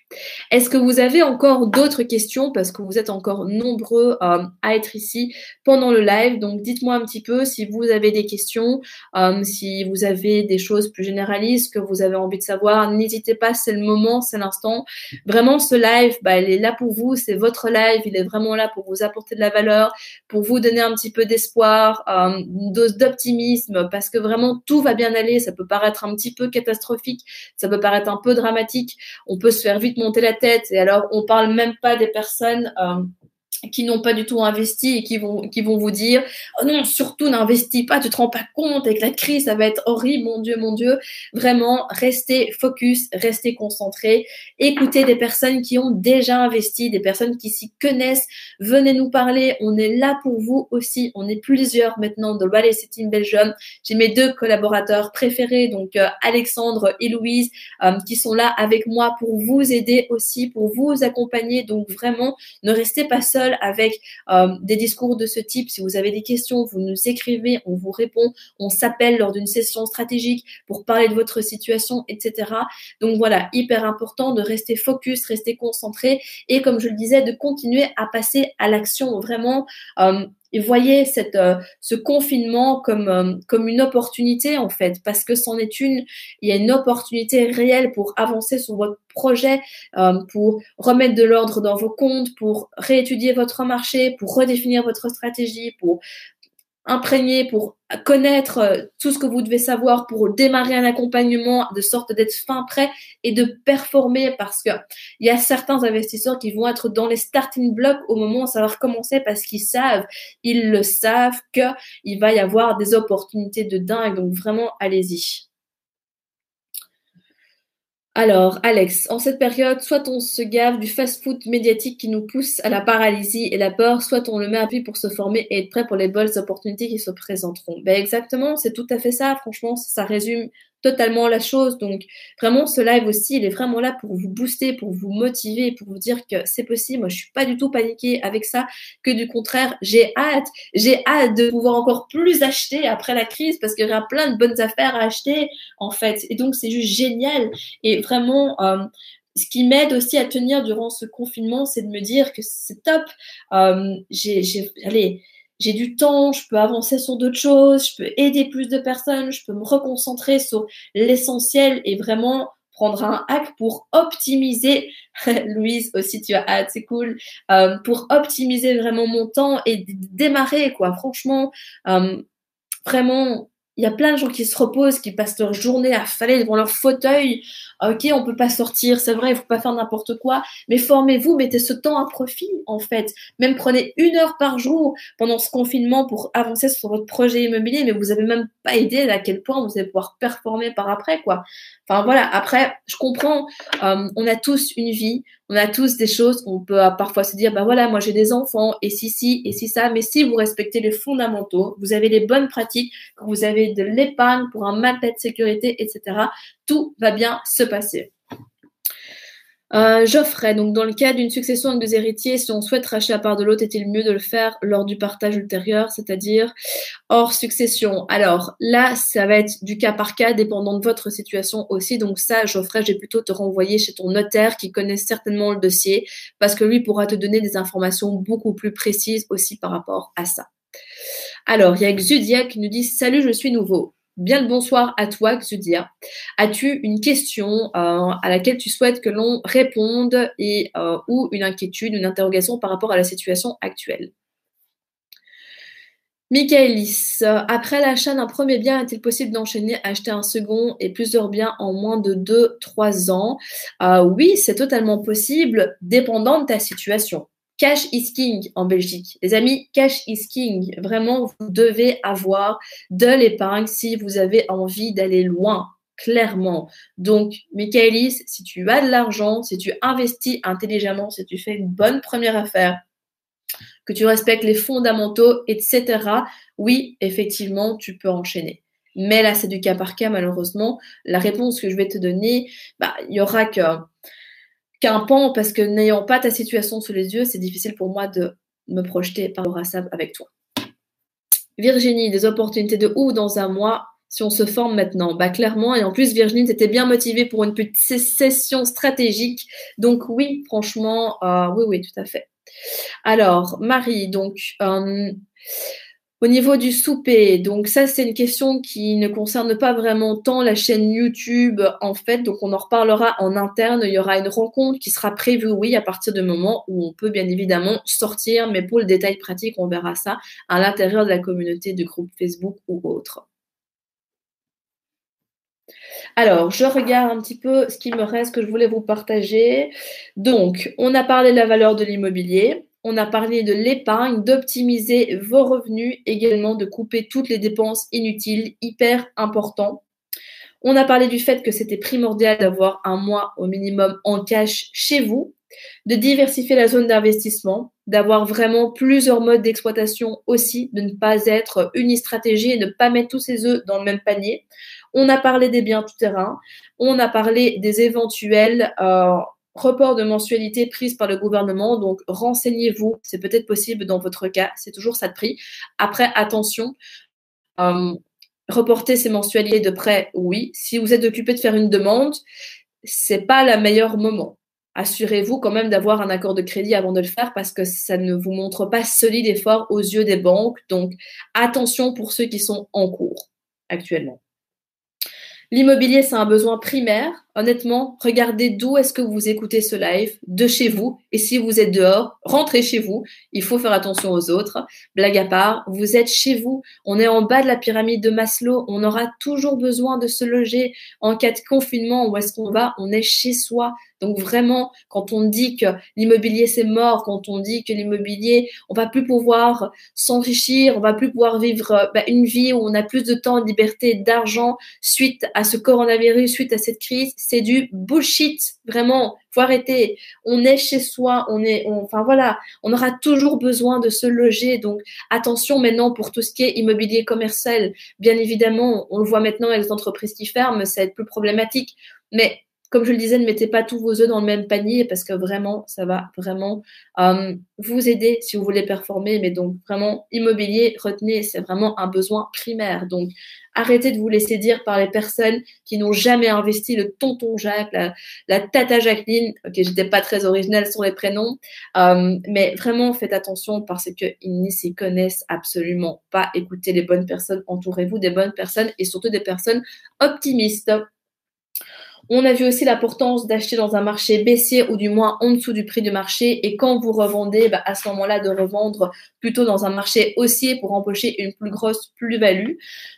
Est-ce que vous avez encore d'autres questions? Parce que vous êtes encore nombreux euh, à être ici pendant le live. Donc dites-moi un petit peu si vous avez des questions, euh, si vous avez des choses plus généralistes que vous avez envie de savoir. N'hésitez pas, c'est le moment, c'est l'instant. Vraiment, ce live, bah, il est là pour vous, c'est votre live, il est vraiment là pour vous apporter de la valeur, pour vous donner un petit peu d'espoir, euh, une dose d'optimisme parce que vraiment tout va bien aller. Ça peut paraître un petit peu catastrophique, ça peut paraître un peu dramatique. On peut se faire vite monter la tête. Et alors, on parle même pas des personnes euh, qui n'ont pas du tout investi et qui vont qui vont vous dire oh non surtout n'investis pas tu te rends pas compte avec la crise ça va être horrible mon dieu mon dieu. Vraiment restez focus restez concentré écoutez des personnes qui ont déjà investi des personnes qui s'y connaissent. Venez nous parler. On est là pour vous aussi. On est plusieurs maintenant de Ballet City Belgium j'ai mes deux collaborateurs préférés donc euh, Alexandre et Louise euh, qui sont là avec moi pour vous aider aussi pour vous accompagner. Donc vraiment ne restez pas seuls avec euh, des discours de ce type. Si vous avez des questions, vous nous écrivez, on vous répond, on s'appelle lors d'une session stratégique pour parler de votre situation, etc. Donc voilà, hyper important de rester focus, rester concentré et comme je le disais, de continuer à passer à l'action. Vraiment, euh, et voyez cette, euh, ce confinement comme, euh, comme une opportunité en fait, parce que c'en est une. Il y a une opportunité réelle pour avancer sur votre projet, euh, pour remettre de l'ordre dans vos comptes, pour réétudier votre marché, pour redéfinir votre stratégie, pour imprégné pour connaître euh, tout ce que vous devez savoir pour démarrer un accompagnement de sorte d'être fin prêt et de performer parce que il y a certains investisseurs qui vont être dans les starting blocks au moment où ça va recommencer parce qu'ils savent, ils le savent que il va y avoir des opportunités de dingue. Donc vraiment, allez-y. Alors, Alex, en cette période, soit on se gave du fast-food médiatique qui nous pousse à la paralysie et la peur, soit on le met à pied pour se former et être prêt pour les bonnes opportunités qui se présenteront. Ben exactement, c'est tout à fait ça. Franchement, ça résume totalement la chose. Donc vraiment, ce live aussi, il est vraiment là pour vous booster, pour vous motiver, pour vous dire que c'est possible. Moi, je suis pas du tout paniquée avec ça, que du contraire, j'ai hâte, j'ai hâte de pouvoir encore plus acheter après la crise parce qu'il y aura plein de bonnes affaires à acheter en fait. Et donc c'est juste génial. Et vraiment. Euh, ce qui m'aide aussi à tenir durant ce confinement, c'est de me dire que c'est top. Euh, j'ai, allez, j'ai du temps, je peux avancer sur d'autres choses, je peux aider plus de personnes, je peux me reconcentrer sur l'essentiel et vraiment prendre un hack pour optimiser, Louise aussi tu as hâte, c'est cool, euh, pour optimiser vraiment mon temps et démarrer quoi. Franchement, euh, vraiment il y a plein de gens qui se reposent, qui passent leur journée à faller devant leur fauteuil. Ok, on peut pas sortir, c'est vrai, il faut pas faire n'importe quoi, mais formez-vous, mettez ce temps à profit en fait. Même prenez une heure par jour pendant ce confinement pour avancer sur votre projet immobilier, mais vous avez même pas idée à quel point vous allez pouvoir performer par après quoi. Enfin voilà, après je comprends, euh, on a tous une vie, on a tous des choses, on peut parfois se dire, bah voilà, moi j'ai des enfants, et si, si, et si ça, mais si vous respectez les fondamentaux, vous avez les bonnes pratiques, vous avez de l'épargne pour un matelas de sécurité, etc., tout va bien se passer. Euh, Geoffrey, donc dans le cas d'une succession de deux héritiers, si on souhaite racheter la part de l'autre, est-il mieux de le faire lors du partage ultérieur, c'est-à-dire hors succession? Alors là, ça va être du cas par cas, dépendant de votre situation aussi. Donc ça, Geoffrey, j'ai plutôt te renvoyer chez ton notaire qui connaît certainement le dossier, parce que lui pourra te donner des informations beaucoup plus précises aussi par rapport à ça. Alors, il y a Xudia qui nous dit Salut, je suis nouveau. Bien le bonsoir à toi, Xudia. As-tu une question euh, à laquelle tu souhaites que l'on réponde et euh, ou une inquiétude, une interrogation par rapport à la situation actuelle? Michaelis, après l'achat d'un premier bien, est-il possible d'enchaîner, acheter un second et plusieurs biens en moins de 2-3 ans? Euh, Oui, c'est totalement possible, dépendant de ta situation. Cash is king en Belgique. Les amis, cash is king. Vraiment, vous devez avoir de l'épargne si vous avez envie d'aller loin, clairement. Donc, Michaelis, si tu as de l'argent, si tu investis intelligemment, si tu fais une bonne première affaire, que tu respectes les fondamentaux, etc., oui, effectivement, tu peux enchaîner. Mais là, c'est du cas par cas, malheureusement. La réponse que je vais te donner, bah, il y aura que qu'un pan, parce que n'ayant pas ta situation sous les yeux, c'est difficile pour moi de me projeter par rapport à ça avec toi. Virginie, des opportunités de où dans un mois si on se forme maintenant? Bah clairement, et en plus Virginie, tu étais bien motivée pour une petite session stratégique. Donc oui, franchement, euh, oui, oui, tout à fait. Alors, Marie, donc, euh, au niveau du souper, donc ça c'est une question qui ne concerne pas vraiment tant la chaîne YouTube en fait, donc on en reparlera en interne, il y aura une rencontre qui sera prévue, oui, à partir du moment où on peut bien évidemment sortir, mais pour le détail pratique, on verra ça à l'intérieur de la communauté du groupe Facebook ou autre. Alors, je regarde un petit peu ce qu'il me reste que je voulais vous partager. Donc, on a parlé de la valeur de l'immobilier. On a parlé de l'épargne, d'optimiser vos revenus, également de couper toutes les dépenses inutiles, hyper important. On a parlé du fait que c'était primordial d'avoir un mois au minimum en cash chez vous, de diversifier la zone d'investissement, d'avoir vraiment plusieurs modes d'exploitation aussi, de ne pas être unistratégie et de ne pas mettre tous ses œufs dans le même panier. On a parlé des biens tout terrain, on a parlé des éventuels euh, report de mensualité prise par le gouvernement. Donc, renseignez-vous. C'est peut-être possible dans votre cas. C'est toujours ça de prix. Après, attention. Euh, reporter ces mensualités de prêt, oui. Si vous êtes occupé de faire une demande, c'est pas le meilleur moment. assurez-vous quand même d'avoir un accord de crédit avant de le faire parce que ça ne vous montre pas solide et fort aux yeux des banques. Donc, attention pour ceux qui sont en cours actuellement. L'immobilier, c'est un besoin primaire. Honnêtement, regardez d'où est-ce que vous écoutez ce live, de chez vous. Et si vous êtes dehors, rentrez chez vous. Il faut faire attention aux autres. Blague à part, vous êtes chez vous. On est en bas de la pyramide de Maslow. On aura toujours besoin de se loger en cas de confinement. Où est-ce qu'on va? On est chez soi. Donc vraiment, quand on dit que l'immobilier c'est mort, quand on dit que l'immobilier, on va plus pouvoir s'enrichir, on va plus pouvoir vivre euh, bah, une vie où on a plus de temps, de liberté, d'argent suite à ce coronavirus, suite à cette crise, c'est du bullshit. Vraiment, faut arrêter. On est chez soi, on est, enfin voilà, on aura toujours besoin de se loger. Donc attention maintenant pour tout ce qui est immobilier commercial. Bien évidemment, on le voit maintenant les entreprises qui ferment, ça va être plus problématique. Mais comme je le disais, ne mettez pas tous vos œufs dans le même panier parce que vraiment, ça va vraiment euh, vous aider si vous voulez performer. Mais donc, vraiment, immobilier, retenez, c'est vraiment un besoin primaire. Donc, arrêtez de vous laisser dire par les personnes qui n'ont jamais investi le tonton Jacques, la, tata Jacqueline. Ok, j'étais pas très originale sur les prénoms, euh, mais vraiment, faites attention parce qu'ils n'y s'y connaissent absolument pas. Écoutez les bonnes personnes, entourez-vous des bonnes personnes et surtout des personnes optimistes. On a vu aussi l'importance d'acheter dans un marché baissier ou du moins en dessous du prix du marché. Et quand vous revendez, bah, à ce moment-là, de revendre plutôt dans un marché haussier pour empocher une plus grosse plus-value.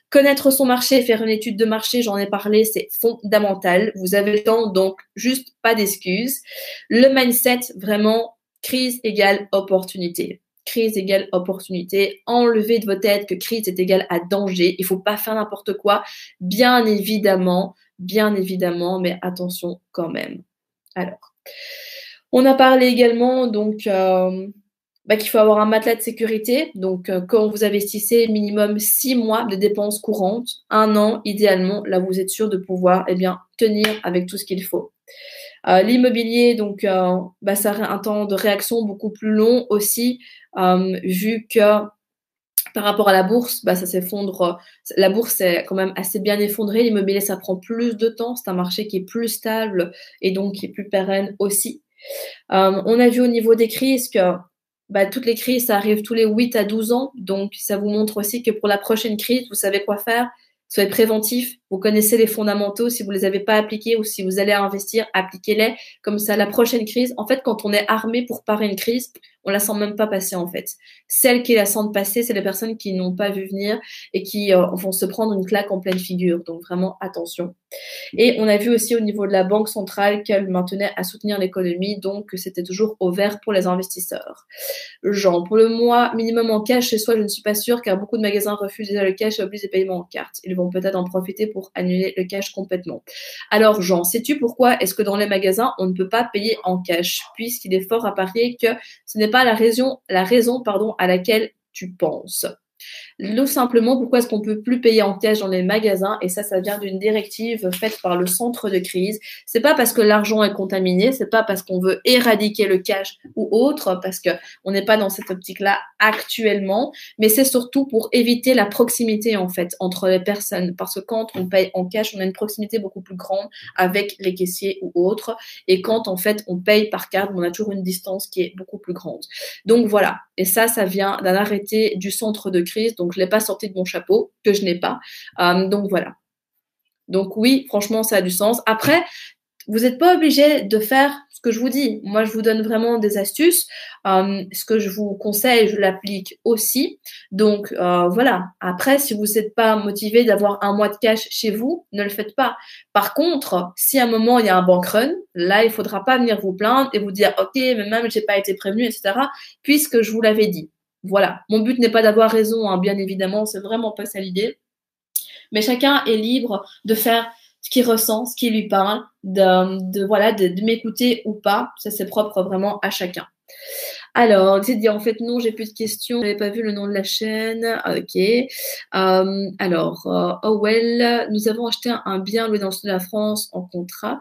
Connaître son marché, faire une étude de marché, j'en ai parlé, c'est fondamental. Vous avez le temps, donc juste pas d'excuses. Le mindset, vraiment, crise égale opportunité crise égale opportunité. Enlevez de votre tête que crise est égale à danger. Il faut pas faire n'importe quoi. Bien évidemment, bien évidemment, mais attention quand même. Alors, on a parlé également donc euh, bah, qu'il faut avoir un matelas de sécurité. Donc, euh, quand vous investissez minimum six mois de dépenses courantes, un an idéalement, là vous êtes sûr de pouvoir eh bien tenir avec tout ce qu'il faut. Euh, l'immobilier, donc, bah, ça a un temps de réaction beaucoup plus long aussi, vu que par rapport à la bourse, bah, ça s'effondre. La bourse est quand même assez bien effondrée. L'immobilier, ça prend plus de temps. C'est un marché qui est plus stable et donc qui est plus pérenne aussi. Euh, on a vu au niveau des crises que bah, toutes les crises, ça arrive tous les 8 à 12 ans. Donc, ça vous montre aussi que pour la prochaine crise, vous savez quoi faire. Soyez préventif. Vous connaissez les fondamentaux. Si vous les avez pas appliqués ou si vous allez investir, appliquez-les. Comme ça, la prochaine crise, en fait, quand on est armé pour parer une crise, on la sent même pas passer en fait. Celles qui la sentent passer, c'est les personnes qui n'ont pas vu venir et qui euh, vont se prendre une claque en pleine figure. Donc vraiment attention. Et on a vu aussi au niveau de la banque centrale qu'elle maintenait à soutenir l'économie, donc c'était toujours au vert pour les investisseurs. Jean, pour le mois minimum en cash chez soi, je ne suis pas sûre car beaucoup de magasins refusent déjà le cash et obligent les paiements en carte. Ils vont peut-être en profiter pour annuler le cash complètement. Alors Jean, sais-tu pourquoi est-ce que dans les magasins on ne peut pas payer en cash puisqu'il est fort à parier que ce n'est pas la raison, la raison pardon, à laquelle tu penses. Tout simplement, pourquoi est-ce qu'on peut plus payer en cash dans les magasins? Et ça, ça vient d'une directive faite par le centre de crise. C'est pas parce que l'argent est contaminé, c'est pas parce qu'on veut éradiquer le cash ou autre, parce que on n'est pas dans cette optique-là actuellement, mais c'est surtout pour éviter la proximité en fait entre les personnes, parce que quand on paye en cash, on a une proximité beaucoup plus grande avec les caissiers ou autres, et quand en fait on paye par carte, on a toujours une distance qui est beaucoup plus grande. Donc voilà, et ça, ça vient d'un arrêté du centre de crise. Donc je l'ai pas sorti de mon chapeau, que je n'ai pas. Euh, donc voilà. Donc oui, franchement, ça a du sens. Après, vous n'êtes pas obligé de faire ce que je vous dis. Moi, je vous donne vraiment des astuces. Euh, ce que je vous conseille, je l'applique aussi. Donc euh, voilà. Après, si vous n'êtes pas motivé d'avoir un mois de cash chez vous, ne le faites pas. Par contre, si à un moment il y a un bank run, là, il faudra pas venir vous plaindre et vous dire, ok, mais même j'ai pas été prévenu, etc. Puisque je vous l'avais dit. Voilà. Mon but n'est pas d'avoir raison, hein, bien évidemment, c'est vraiment pas ça l'idée. Mais chacun est libre de faire ce qu'il ressent, ce qui lui parle, de, voilà, de, m'écouter ou pas. Ça, c'est propre vraiment à chacun. Alors, c'est dit en fait non, j'ai plus de questions. J'avais pas vu le nom de la chaîne. Ok. Euh, alors, euh, oh nous avons acheté un bien loué dans le sud de la France en contrat.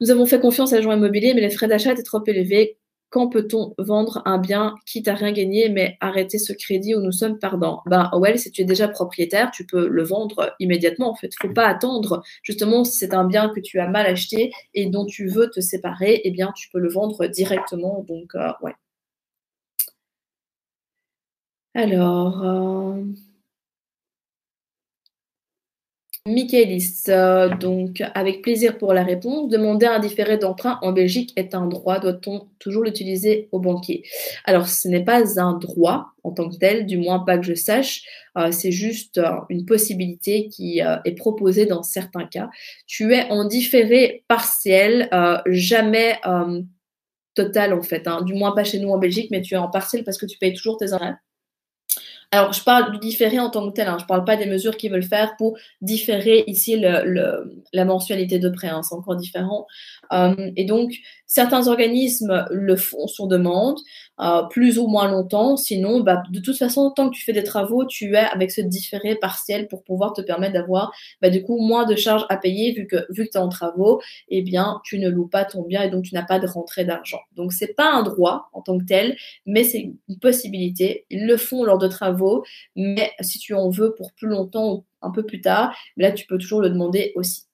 Nous avons fait confiance à l'agent immobilier, mais les frais d'achat étaient trop élevés quand peut-on vendre un bien quitte à rien gagner mais arrêter ce crédit où nous sommes perdants? Ben well, si tu es déjà propriétaire, tu peux le vendre immédiatement. En fait, faut pas attendre. Justement, si c'est un bien que tu as mal acheté et dont tu veux te séparer, eh bien, tu peux le vendre directement. Donc, euh, ouais. Alors. Euh... Michaelis, euh, donc avec plaisir pour la réponse. Demander un différé d'emprunt en Belgique est un droit. Doit-on toujours l'utiliser au banquier? Alors, ce n'est pas un droit en tant que tel, du moins pas que je sache. Euh, c'est juste euh, une possibilité qui est proposée dans certains cas. Tu es en différé partiel, jamais total en fait. Hein. Du moins pas chez nous en Belgique, mais tu es en partiel parce que tu payes toujours tes intérêts. Alors, je parle du différé en tant que tel. Hein. Je ne parle pas des mesures qu'ils veulent faire pour différer ici la mensualité de prêt. Hein. C'est encore différent. Euh, et donc, certains organismes le font sur demande, euh, plus ou moins longtemps. Sinon, bah, de toute façon, tant que tu fais des travaux, tu es avec ce différé partiel pour pouvoir te permettre d'avoir bah, du coup moins de charges à payer vu que vu que tu es en travaux, eh bien, tu ne loues pas ton bien et donc tu n'as pas de rentrée d'argent. Donc, c'est pas un droit en tant que tel, mais c'est une possibilité. Ils le font lors de travaux, mais si tu en veux pour plus longtemps ou un peu plus tard, là, tu peux toujours le demander aussi.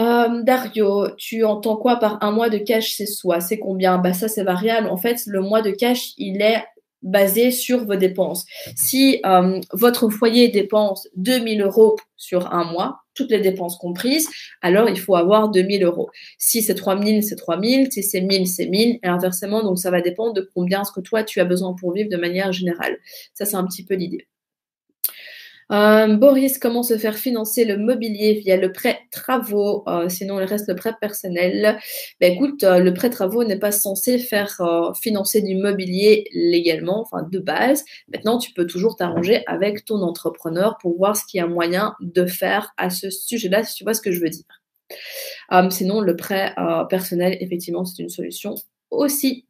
Euh, Dario, tu entends quoi par un mois de cash c'est soi C'est combien? Bah ça c'est variable. En fait, le mois de cash, il est basé sur vos dépenses. Si euh, votre foyer dépense 2000 euros sur un mois, toutes les dépenses comprises, alors il faut avoir 2000 euros. Si c'est 3000, c'est 3000. Si c'est 1000, c'est 1000. Et inversement, donc ça va dépendre de combien ce que toi tu as besoin pour vivre de manière générale. Ça, c'est un petit peu l'idée. Euh, Boris, comment se faire financer le mobilier via le prêt travaux? Euh, Sinon, il reste le prêt personnel. Ben, écoute, euh, le prêt travaux n'est pas censé faire financer du mobilier légalement, enfin de base. Maintenant, tu peux toujours t'arranger avec ton entrepreneur pour voir ce qu'il y a moyen de faire à ce sujet-là, si tu vois ce que je veux dire. sinon, le prêt personnel, effectivement, c'est une solution aussi.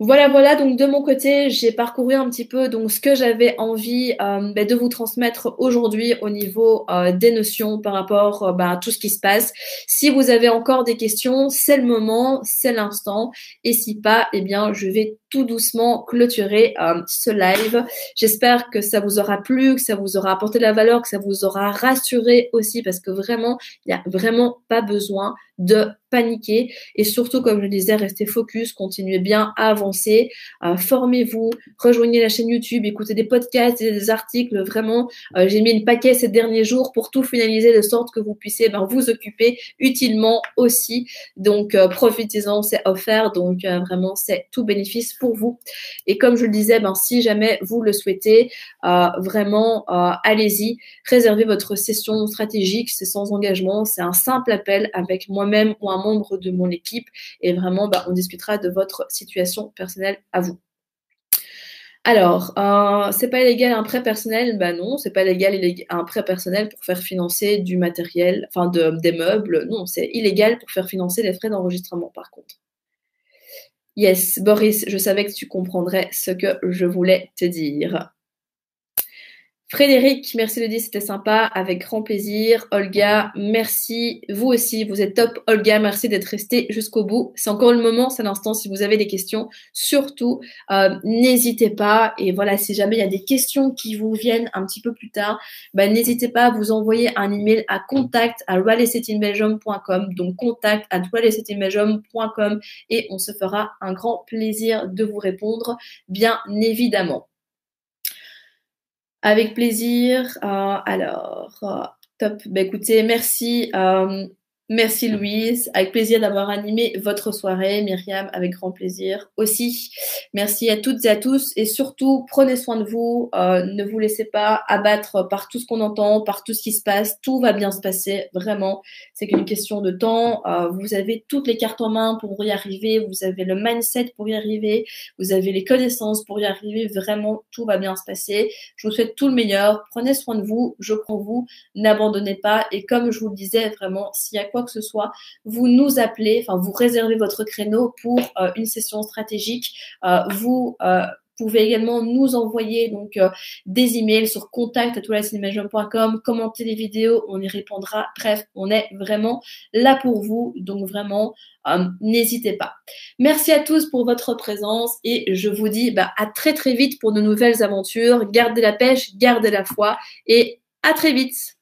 Voilà, voilà. Donc de mon côté, j'ai parcouru un petit peu donc ce que j'avais envie euh, ben, de vous transmettre aujourd'hui au niveau euh, des notions par rapport euh, ben, à tout ce qui se passe. Si vous avez encore des questions, c'est le moment, c'est l'instant. Et si pas, eh bien, je vais tout doucement clôturer ce live. J'espère que ça vous aura plu, que ça vous aura apporté de la valeur, que ça vous aura rassuré aussi, parce que vraiment, il n'y a vraiment pas besoin de paniquer et surtout, comme je disais, restez focus, continuez bien à avancer, euh, formez-vous, rejoignez la chaîne YouTube, écoutez des podcasts des articles. Vraiment, euh, j'ai mis une paquet ces derniers jours pour tout finaliser de sorte que vous puissiez ben, vous occuper utilement aussi. Donc, euh, profitez-en, c'est offert. Donc, vraiment, c'est tout bénéfice pour vous. Et comme je le disais, ben, si jamais vous le souhaitez, vraiment, allez-y, réservez votre session stratégique, c'est sans engagement, c'est un simple appel avec moi-même ou un membre de mon équipe et vraiment, bah, on discutera de votre situation personnelle à vous. Alors, euh, c'est pas illégal un prêt personnel? Ben non, c'est pas légal un prêt personnel pour faire financer du matériel, enfin de, des meubles. Non, c'est illégal pour faire financer les frais d'enregistrement par contre. Yes, Boris, je savais que tu comprendrais ce que je voulais te dire. Frédéric, merci de dire, c'était sympa, avec grand plaisir. Olga, merci. Vous aussi, vous êtes top. Olga, merci d'être resté jusqu'au bout. C'est encore le moment, c'est l'instant. Si vous avez des questions, surtout, euh, n'hésitez pas. Et voilà, si jamais il y a des questions qui vous viennent un petit peu plus tard, ben, n'hésitez pas à vous envoyer un email à contact à donc contact à et on se fera un grand plaisir de vous répondre, bien évidemment. Avec plaisir. Euh, alors, euh, top. Bah, écoutez, merci. Merci Louise, avec plaisir d'avoir animé votre soirée. Myriam, avec grand plaisir aussi. Merci à toutes et à tous et surtout prenez soin de vous. Euh, ne vous laissez pas abattre par tout ce qu'on entend, par tout ce qui se passe. Tout va bien se passer, vraiment. C'est qu'une question de temps. Euh, vous avez toutes les cartes en main pour y arriver. Vous avez le mindset pour y arriver. Vous avez les connaissances pour y arriver. Vraiment, tout va bien se passer. Je vous souhaite tout le meilleur. Prenez soin de vous. Je prends vous. N'abandonnez pas. Et comme je vous le disais, vraiment, s'il y a quoi que ce soit, vous nous appelez, enfin vous réservez votre créneau pour euh, une session stratégique, euh, vous euh, pouvez également nous envoyer donc des emails sur contact@toiletcinémagement.com, commenter les vidéos, on y répondra. Bref, on est vraiment là pour vous, donc vraiment n'hésitez pas. Merci à tous pour votre présence et je vous dis bah, à très très vite pour de nouvelles aventures. Gardez la pêche, gardez la foi et à très vite.